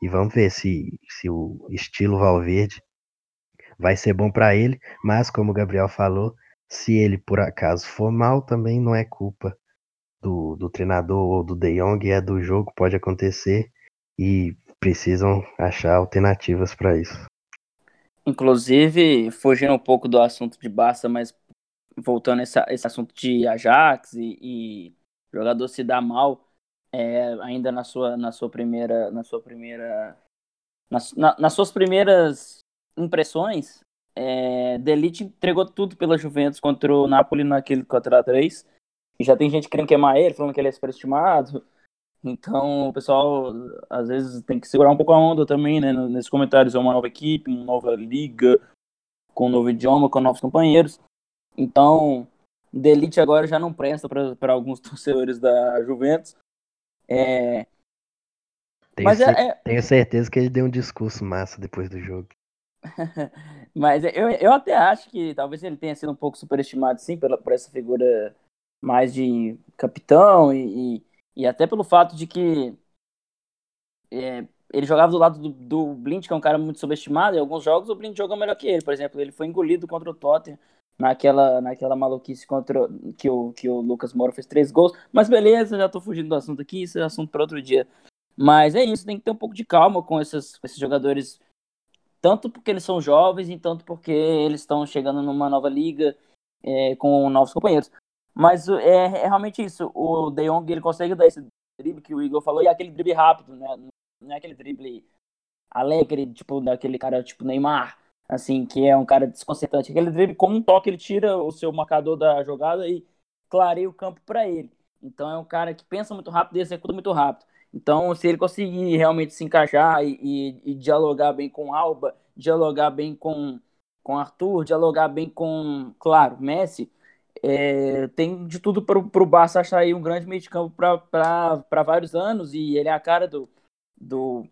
[SPEAKER 3] E vamos ver se, se o estilo Valverde vai ser bom para ele. Mas, como o Gabriel falou, se ele por acaso for mal, também não é culpa do, do treinador ou do De Jong, é do jogo, pode acontecer e precisam achar alternativas para isso.
[SPEAKER 1] Inclusive, fugindo um pouco do assunto de Barça, mas voltando a esse, assunto de Ajax e, e jogador se dá mal, é, ainda na sua, na sua primeira, na sua primeira, nas, na, nas suas primeiras impressões, é, Delite entregou tudo pela Juventus contra o Napoli naquele 4x3. E já tem gente querendo queimar ele, falando que ele é superestimado. Então, o pessoal às vezes tem que segurar um pouco a onda também, né? Nesses comentários, é uma nova equipe, uma nova liga, com um novo idioma, com novos companheiros. Então, Delite agora já não presta para alguns [laughs] torcedores da Juventus. É...
[SPEAKER 3] Tenho, Mas é, é... tenho certeza que ele deu um discurso massa depois do jogo. [laughs]
[SPEAKER 1] Mas eu, eu até acho que talvez ele tenha sido um pouco superestimado, sim, pela, por essa figura mais de capitão e, e, e até pelo fato de que é, ele jogava do lado do, do Blind, que é um cara muito subestimado, e alguns jogos o Blind jogou melhor que ele. Por exemplo, ele foi engolido contra o Tottenham naquela, naquela maluquice contra que o, que o Lucas Moura fez três gols. Mas beleza, já tô fugindo do assunto aqui, isso é assunto para outro dia. Mas é isso, tem que ter um pouco de calma com esses, esses jogadores tanto porque eles são jovens e tanto porque eles estão chegando numa nova liga é, com novos companheiros. Mas é, é, realmente isso. O De Jong ele consegue dar esse drible que o Igor falou e é aquele drible rápido, né? Não é aquele drible alegre, tipo daquele cara tipo Neymar, assim, que é um cara desconcertante. Aquele drible com um toque ele tira o seu marcador da jogada e clareia o campo para ele. Então é um cara que pensa muito rápido e executa muito rápido. Então, se ele conseguir realmente se encaixar e, e, e dialogar bem com Alba, dialogar bem com, com Arthur, dialogar bem com, claro, Messi, é, tem de tudo para o Barça achar aí um grande meio de campo para vários anos e ele é a cara do, do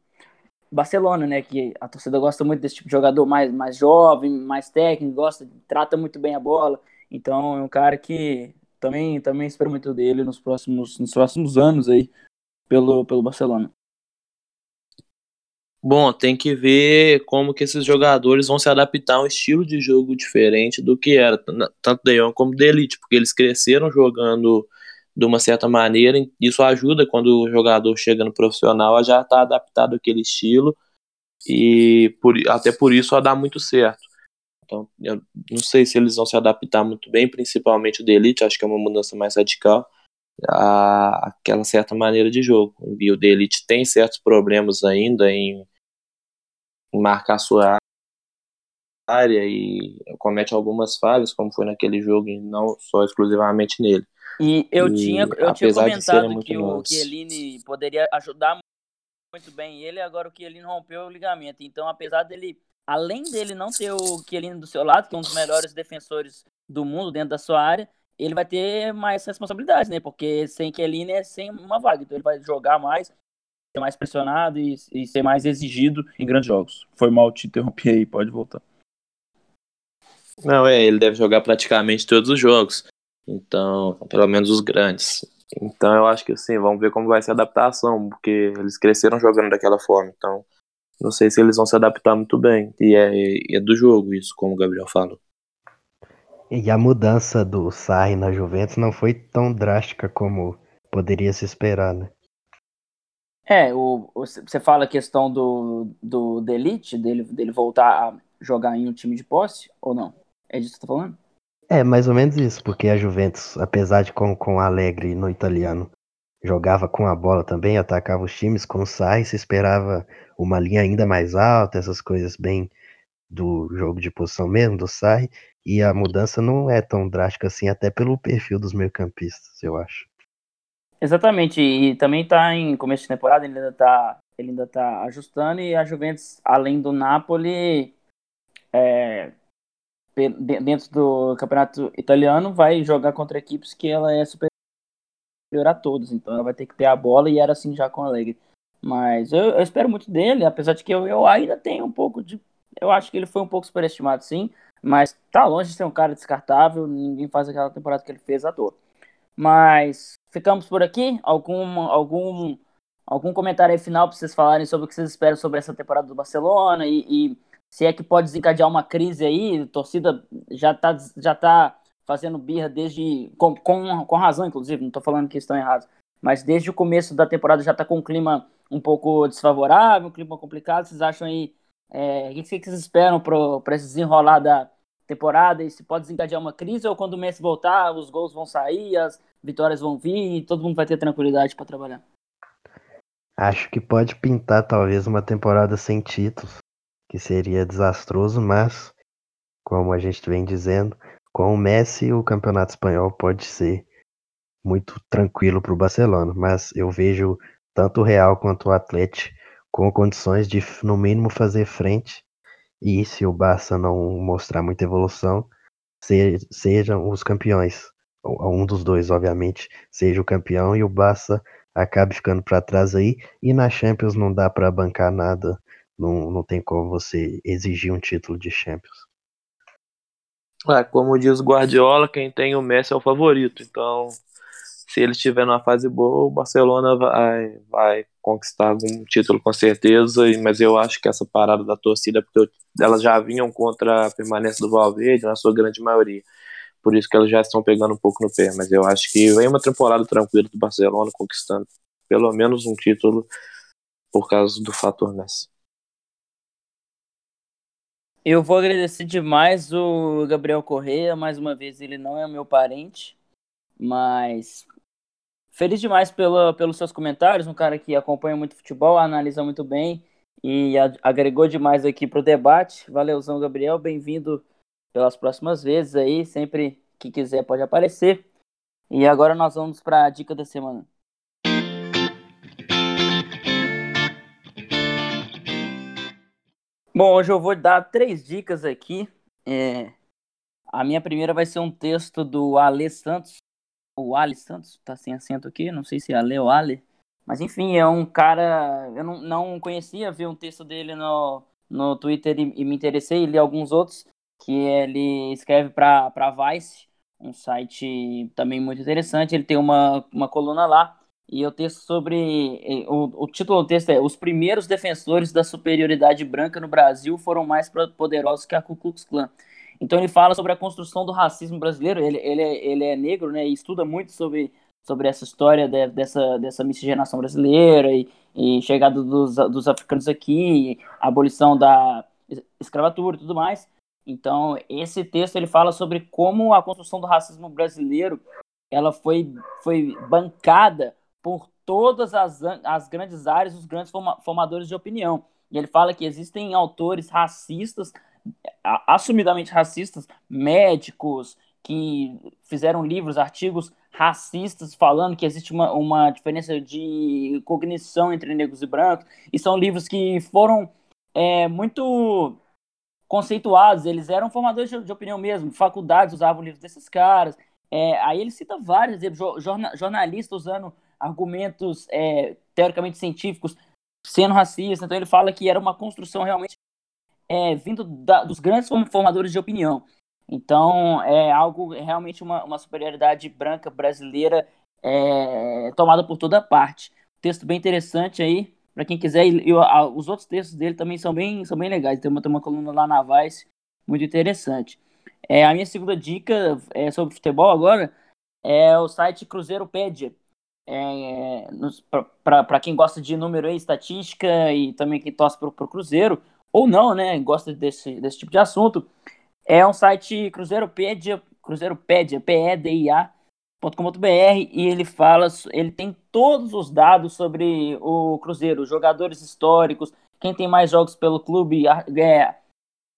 [SPEAKER 1] Barcelona, né? Que a torcida gosta muito desse tipo de jogador mais, mais jovem, mais técnico, gosta, trata muito bem a bola. Então é um cara que também, também espero muito dele nos próximos, nos próximos anos aí pelo, pelo Barcelona.
[SPEAKER 2] Bom, tem que ver como que esses jogadores vão se adaptar a um estilo de jogo diferente do que era, tanto Jong como de Elite, porque eles cresceram jogando de uma certa maneira, isso ajuda quando o jogador chega no profissional a já estar tá adaptado àquele estilo, e por, até por isso a dar muito certo. Então, eu não sei se eles vão se adaptar muito bem, principalmente o de Elite, acho que é uma mudança mais radical, a, aquela certa maneira de jogo. O Bio de Elite tem certos problemas ainda em, marcar sua área e comete algumas falhas, como foi naquele jogo e não só exclusivamente nele.
[SPEAKER 1] E eu e, tinha, eu tinha comentado que o Chiellini poderia ajudar muito bem ele, agora o Chiellini rompeu o ligamento. Então, apesar dele, além dele não ter o Chiellini do seu lado, que é um dos melhores defensores do mundo dentro da sua área, ele vai ter mais responsabilidades, né? Porque sem Kelly é sem uma vaga. Então ele vai jogar mais, ser mais pressionado e, e, ser mais exigido em grandes jogos. Foi mal te interromper aí, pode voltar.
[SPEAKER 2] Não, é, ele deve jogar praticamente todos os jogos. Então, pelo menos os grandes. Então eu acho que assim, vamos ver como vai ser a adaptação, porque eles cresceram jogando daquela forma. Então, não sei se eles vão se adaptar muito bem. E é, é do jogo isso, como o Gabriel falou.
[SPEAKER 3] E a mudança do Sarri na Juventus não foi tão drástica como poderia se esperar, né?
[SPEAKER 1] É, você fala a questão do, do Delite, dele, dele voltar a jogar em um time de posse, ou não? É disso que você tá falando?
[SPEAKER 3] É, mais ou menos isso, porque a Juventus, apesar de com, com Alegre no italiano jogava com a bola também, atacava os times com o Sai, se esperava uma linha ainda mais alta, essas coisas bem do jogo de posição mesmo, do Sai, e a mudança não é tão drástica assim, até pelo perfil dos meio-campistas, eu acho.
[SPEAKER 1] Exatamente, e também está em começo de temporada, ele ainda está ele ainda tá ajustando, e a Juventus, além do Napoli, é, dentro do campeonato italiano, vai jogar contra equipes que ela é superior a todos, então ela vai ter que ter a bola, e era assim já com o Alegre. Mas eu, eu espero muito dele, apesar de que eu, eu ainda tenho um pouco de. Eu acho que ele foi um pouco superestimado, sim, mas tá longe de ser um cara descartável, ninguém faz aquela temporada que ele fez à toa. Mas ficamos por aqui. Algum, algum, algum comentário aí final para vocês falarem sobre o que vocês esperam sobre essa temporada do Barcelona e, e se é que pode desencadear uma crise aí. A torcida já está já tá fazendo birra desde. Com, com, com razão, inclusive, não estou falando que estão errados. Mas desde o começo da temporada já está com um clima um pouco desfavorável, um clima complicado. Vocês acham aí. É, o que vocês esperam para esse desenrolar da temporada? E se pode desencadear uma crise ou quando o Messi voltar, os gols vão sair, as, vitórias vão vir e todo mundo vai ter tranquilidade para trabalhar.
[SPEAKER 3] Acho que pode pintar talvez uma temporada sem títulos, que seria desastroso, mas como a gente vem dizendo, com o Messi o campeonato espanhol pode ser muito tranquilo para o Barcelona, mas eu vejo tanto o Real quanto o Atlético com condições de no mínimo fazer frente e se o Barça não mostrar muita evolução, sejam os campeões um dos dois, obviamente, seja o campeão e o Barça acabe ficando para trás aí. E na Champions não dá para bancar nada, não, não tem como você exigir um título de Champions.
[SPEAKER 2] É, como diz Guardiola, quem tem o Messi é o favorito. Então, se ele estiver numa fase boa, o Barcelona vai, vai conquistar algum título com certeza. Mas eu acho que essa parada da torcida, porque elas já vinham contra a permanência do Valverde, na sua grande maioria por isso que elas já estão pegando um pouco no pé. Mas eu acho que vem uma temporada tranquila do Barcelona conquistando pelo menos um título por causa do fator Messi.
[SPEAKER 1] Eu vou agradecer demais o Gabriel Correia, mais uma vez ele não é meu parente, mas feliz demais pela, pelos seus comentários, um cara que acompanha muito futebol, analisa muito bem e agregou demais aqui para o debate. Valeuzão, Gabriel, bem-vindo pelas próximas vezes aí, sempre que quiser pode aparecer. E agora nós vamos para a dica da semana. Bom, hoje eu vou dar três dicas aqui. É... A minha primeira vai ser um texto do Ale Santos. O Ale Santos, tá sem acento aqui, não sei se é Ale ou Ale. Mas enfim, é um cara. Eu não, não conhecia, vi um texto dele no, no Twitter e, e me interessei, li alguns outros que ele escreve para Vice, um site também muito interessante. Ele tem uma, uma coluna lá e o texto sobre. O, o título do texto é Os primeiros defensores da superioridade branca no Brasil foram mais poderosos que a Ku Klux Klan. Então ele fala sobre a construção do racismo brasileiro. Ele, ele, é, ele é negro, né? E estuda muito sobre, sobre essa história de, dessa, dessa miscigenação brasileira e, e chegada dos, dos africanos aqui, abolição da escravatura e tudo mais. Então, esse texto ele fala sobre como a construção do racismo brasileiro ela foi, foi bancada por todas as, as grandes áreas, os grandes formadores de opinião. E ele fala que existem autores racistas, assumidamente racistas, médicos, que fizeram livros, artigos racistas, falando que existe uma, uma diferença de cognição entre negros e brancos. E são livros que foram é, muito conceituados, eles eram formadores de, de opinião mesmo, faculdades usavam livros desses caras. É, aí ele cita vários exemplos, jornalistas usando argumentos é, teoricamente científicos sendo racista. Então ele fala que era uma construção realmente é, vindo da, dos grandes formadores de opinião. Então é algo realmente uma, uma superioridade branca brasileira é, tomada por toda parte. Texto bem interessante aí para quem quiser. E, a, os outros textos dele também são bem, são bem legais. Tem uma, tem uma coluna lá na Vice muito interessante. É, a minha segunda dica é sobre futebol agora é o site Cruzeiropedia. É, para quem gosta de número e estatística e também quem torce para o Cruzeiro, ou não, né, gosta desse, desse tipo de assunto, é um site Cruzeiropedia, Cruzeiropedia, P-E-D-I-A, e ele fala, ele tem todos os dados sobre o Cruzeiro, jogadores históricos, quem tem mais jogos pelo clube, é,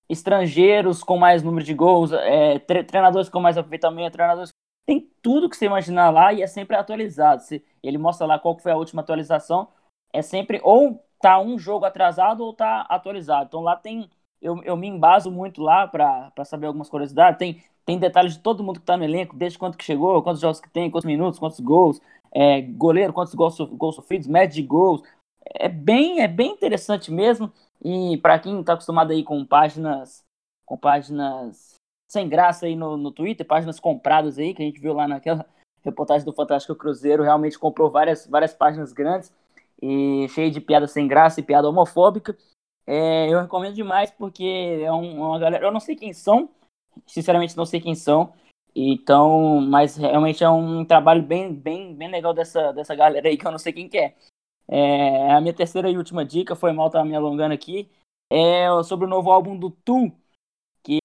[SPEAKER 1] estrangeiros com mais número de gols, é, treinadores com mais aproveitamento, treinadores tem tudo que você imaginar lá e é sempre atualizado. Ele mostra lá qual foi a última atualização, é sempre ou tá um jogo atrasado ou tá atualizado. Então lá tem eu, eu me embaso muito lá para saber algumas curiosidades. Tem, tem detalhes de todo mundo que tá no elenco, desde quanto que chegou, quantos jogos que tem, quantos minutos, quantos gols, é, goleiro, quantos gols, gols sofridos, média de gols. É bem, é bem interessante mesmo. E para quem tá acostumado aí com páginas com páginas sem graça aí no, no Twitter, páginas compradas aí, que a gente viu lá naquela reportagem do Fantástico Cruzeiro, realmente comprou várias, várias páginas grandes e cheio de piada sem graça e piada homofóbica. É, eu recomendo demais porque é um, uma galera. Eu não sei quem são, sinceramente não sei quem são. Então, mas realmente é um trabalho bem, bem, bem legal dessa, dessa galera aí que eu não sei quem que é. é a minha terceira e última dica, foi mal estar tá me alongando aqui, é sobre o novo álbum do Tu, que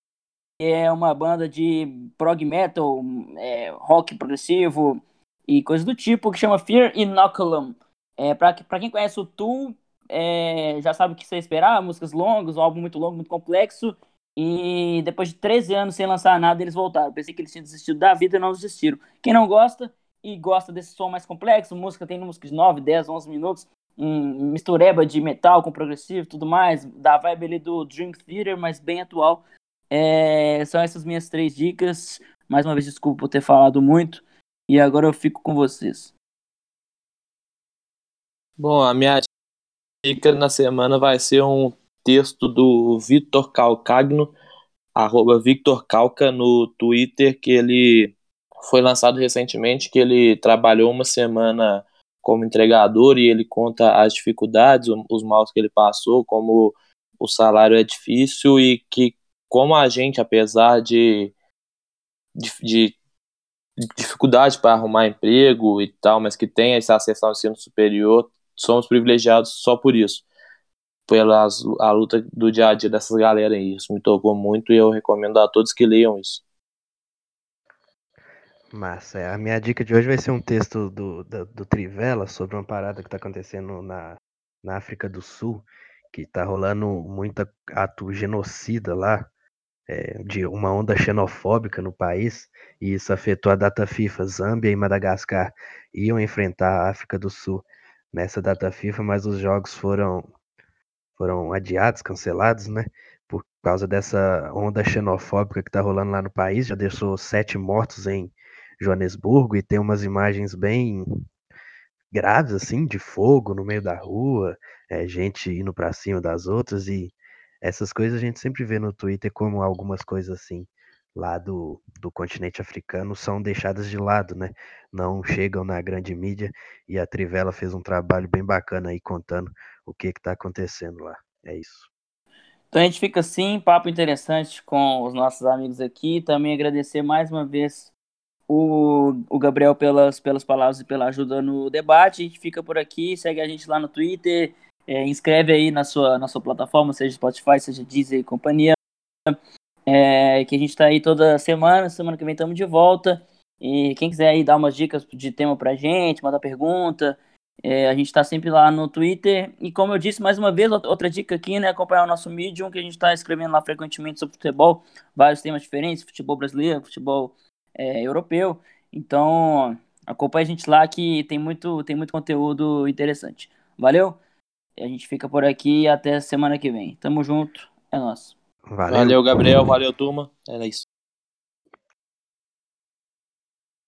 [SPEAKER 1] é uma banda de prog metal, é, rock progressivo e coisas do tipo, que chama Fear Inoculum. É, para quem conhece o Tu, é, já sabe o que você esperar, músicas longas, um álbum muito longo, muito complexo. E depois de 13 anos sem lançar nada, eles voltaram. Pensei que eles tinham desistido da vida e não desistiram. Quem não gosta e gosta desse som mais complexo, música tem músicas de 9, 10, 11 minutos, um mistureba de metal com progressivo tudo mais, da vibe ali do Dream Theater, mas bem atual. É, são essas minhas três dicas. Mais uma vez, desculpa por ter falado muito. E agora eu fico com vocês.
[SPEAKER 2] Bom, a minha dica na semana vai ser um texto do Vitor Calcagno, arroba Victor Calca no Twitter, que ele foi lançado recentemente, que ele trabalhou uma semana como entregador e ele conta as dificuldades, os maus que ele passou, como o salário é difícil e que como a gente, apesar de, de, de dificuldade para arrumar emprego e tal, mas que tem esse acesso ao ensino superior, somos privilegiados só por isso. Pela a luta do dia a dia dessas galera aí. Isso me tocou muito e eu recomendo a todos que leiam isso.
[SPEAKER 3] Massa. É, a minha dica de hoje vai ser um texto do, do, do Trivela sobre uma parada que está acontecendo na, na África do Sul, que está rolando muita ato genocida lá, é, de uma onda xenofóbica no país, e isso afetou a data FIFA. Zâmbia e Madagascar iam enfrentar a África do Sul nessa data FIFA, mas os jogos foram foram adiados, cancelados, né? Por causa dessa onda xenofóbica que tá rolando lá no país, já deixou sete mortos em Joanesburgo e tem umas imagens bem graves assim de fogo no meio da rua, é, gente indo para cima das outras e essas coisas a gente sempre vê no Twitter como algumas coisas assim lá do, do continente africano são deixadas de lado, né? Não chegam na grande mídia e a Trivela fez um trabalho bem bacana aí contando o que está acontecendo lá. É isso.
[SPEAKER 1] Então a gente fica assim, papo interessante com os nossos amigos aqui. Também agradecer mais uma vez o, o Gabriel pelas, pelas palavras e pela ajuda no debate. A gente fica por aqui, segue a gente lá no Twitter, é, inscreve aí na sua, na sua plataforma, seja Spotify, seja Deezer e companhia. É, que a gente está aí toda semana, semana que vem estamos de volta. E quem quiser aí dar umas dicas de tema pra gente, mandar pergunta, é, a gente está sempre lá no Twitter. E como eu disse, mais uma vez, outra dica aqui, né? Acompanhar o nosso Medium, que a gente está escrevendo lá frequentemente sobre futebol, vários temas diferentes, futebol brasileiro, futebol é, europeu. Então, acompanhe a gente lá que tem muito, tem muito conteúdo interessante. Valeu? A gente fica por aqui até semana que vem. Tamo junto, é nosso.
[SPEAKER 2] Valeu, valeu Gabriel, valeu turma. Era isso.